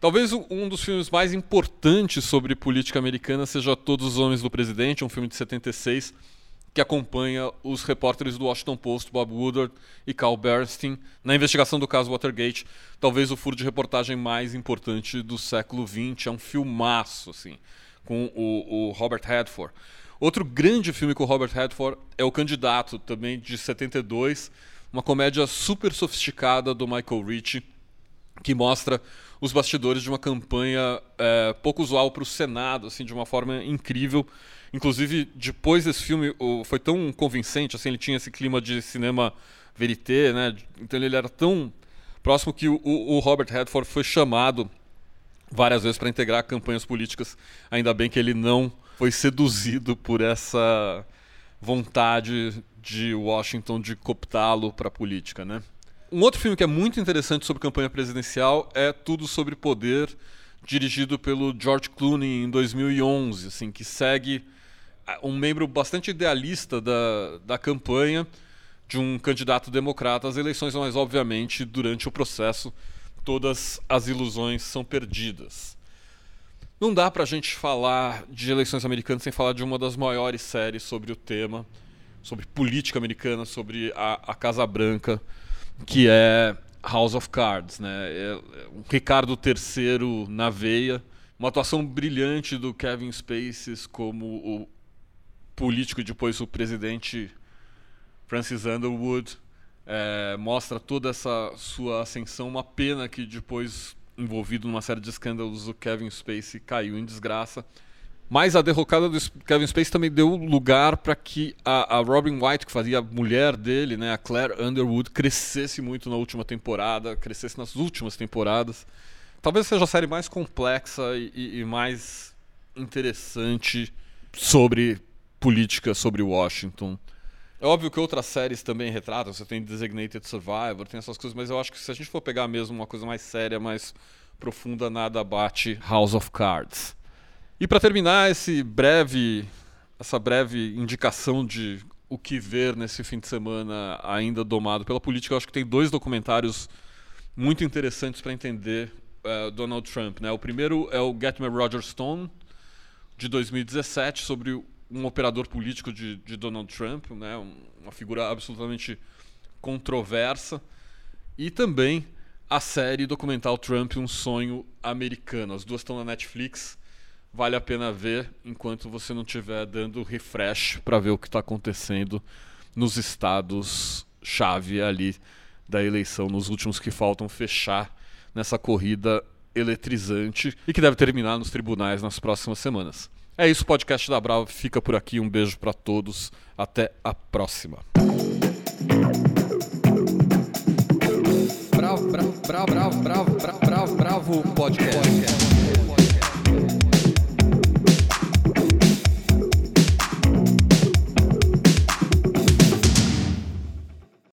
Talvez um dos filmes mais importantes sobre política americana seja Todos os Homens do Presidente, um filme de 76 que acompanha os repórteres do Washington Post, Bob Woodward e Carl Bernstein, na investigação do caso Watergate, talvez o furo de reportagem mais importante do século XX. É um filmaço, assim, com o, o Robert Redford. Outro grande filme com o Robert Redford é O Candidato, também de 72, uma comédia super sofisticada do Michael Ritchie, que mostra os bastidores de uma campanha é, pouco usual para o Senado, assim, de uma forma incrível. Inclusive, depois desse filme, foi tão convincente, assim, ele tinha esse clima de cinema verité, né? Então ele era tão próximo que o, o Robert Redford foi chamado várias vezes para integrar campanhas políticas. Ainda bem que ele não foi seduzido por essa vontade de Washington de cooptá-lo para a política, né? Um outro filme que é muito interessante sobre campanha presidencial é Tudo sobre Poder, dirigido pelo George Clooney em 2011, assim, que segue ah, um membro bastante idealista da, da campanha de um candidato democrata às eleições, mas obviamente durante o processo todas as ilusões são perdidas. Não dá pra gente falar de eleições americanas sem falar de uma das maiores séries sobre o tema, sobre política americana, sobre a, a Casa Branca, que é House of Cards, né? É, é Ricardo III na veia, uma atuação brilhante do Kevin Spacey como o político e depois o presidente Francis Underwood. É, mostra toda essa sua ascensão. Uma pena que depois envolvido numa série de escândalos, o Kevin Spacey caiu em desgraça. Mas a derrocada do Kevin Spacey também deu lugar para que a, a, Robin White, que fazia a mulher dele, né, a Claire Underwood, crescesse muito na última temporada, crescesse nas últimas temporadas. Talvez seja a série mais complexa e, e mais interessante sobre política, sobre Washington. É óbvio que outras séries também retratam, você tem Designated Survivor, tem essas coisas, mas eu acho que se a gente for pegar mesmo uma coisa mais séria, mais profunda, nada bate House of Cards. E para terminar esse breve essa breve indicação de o que ver nesse fim de semana ainda domado pela política, eu acho que tem dois documentários muito interessantes para entender uh, Donald Trump. Né? O primeiro é o Get Me Roger Stone, de 2017, sobre um operador político de, de Donald Trump, né? uma figura absolutamente controversa. E também a série documental Trump, Um Sonho Americano. As duas estão na Netflix. Vale a pena ver enquanto você não estiver dando refresh para ver o que está acontecendo nos estados chave ali da eleição, nos últimos que faltam fechar nessa corrida eletrizante e que deve terminar nos tribunais nas próximas semanas. É isso, podcast da Bravo fica por aqui. Um beijo para todos. Até a próxima. Bravo, bravo, bravo, bravo, bravo, bravo, bravo podcast.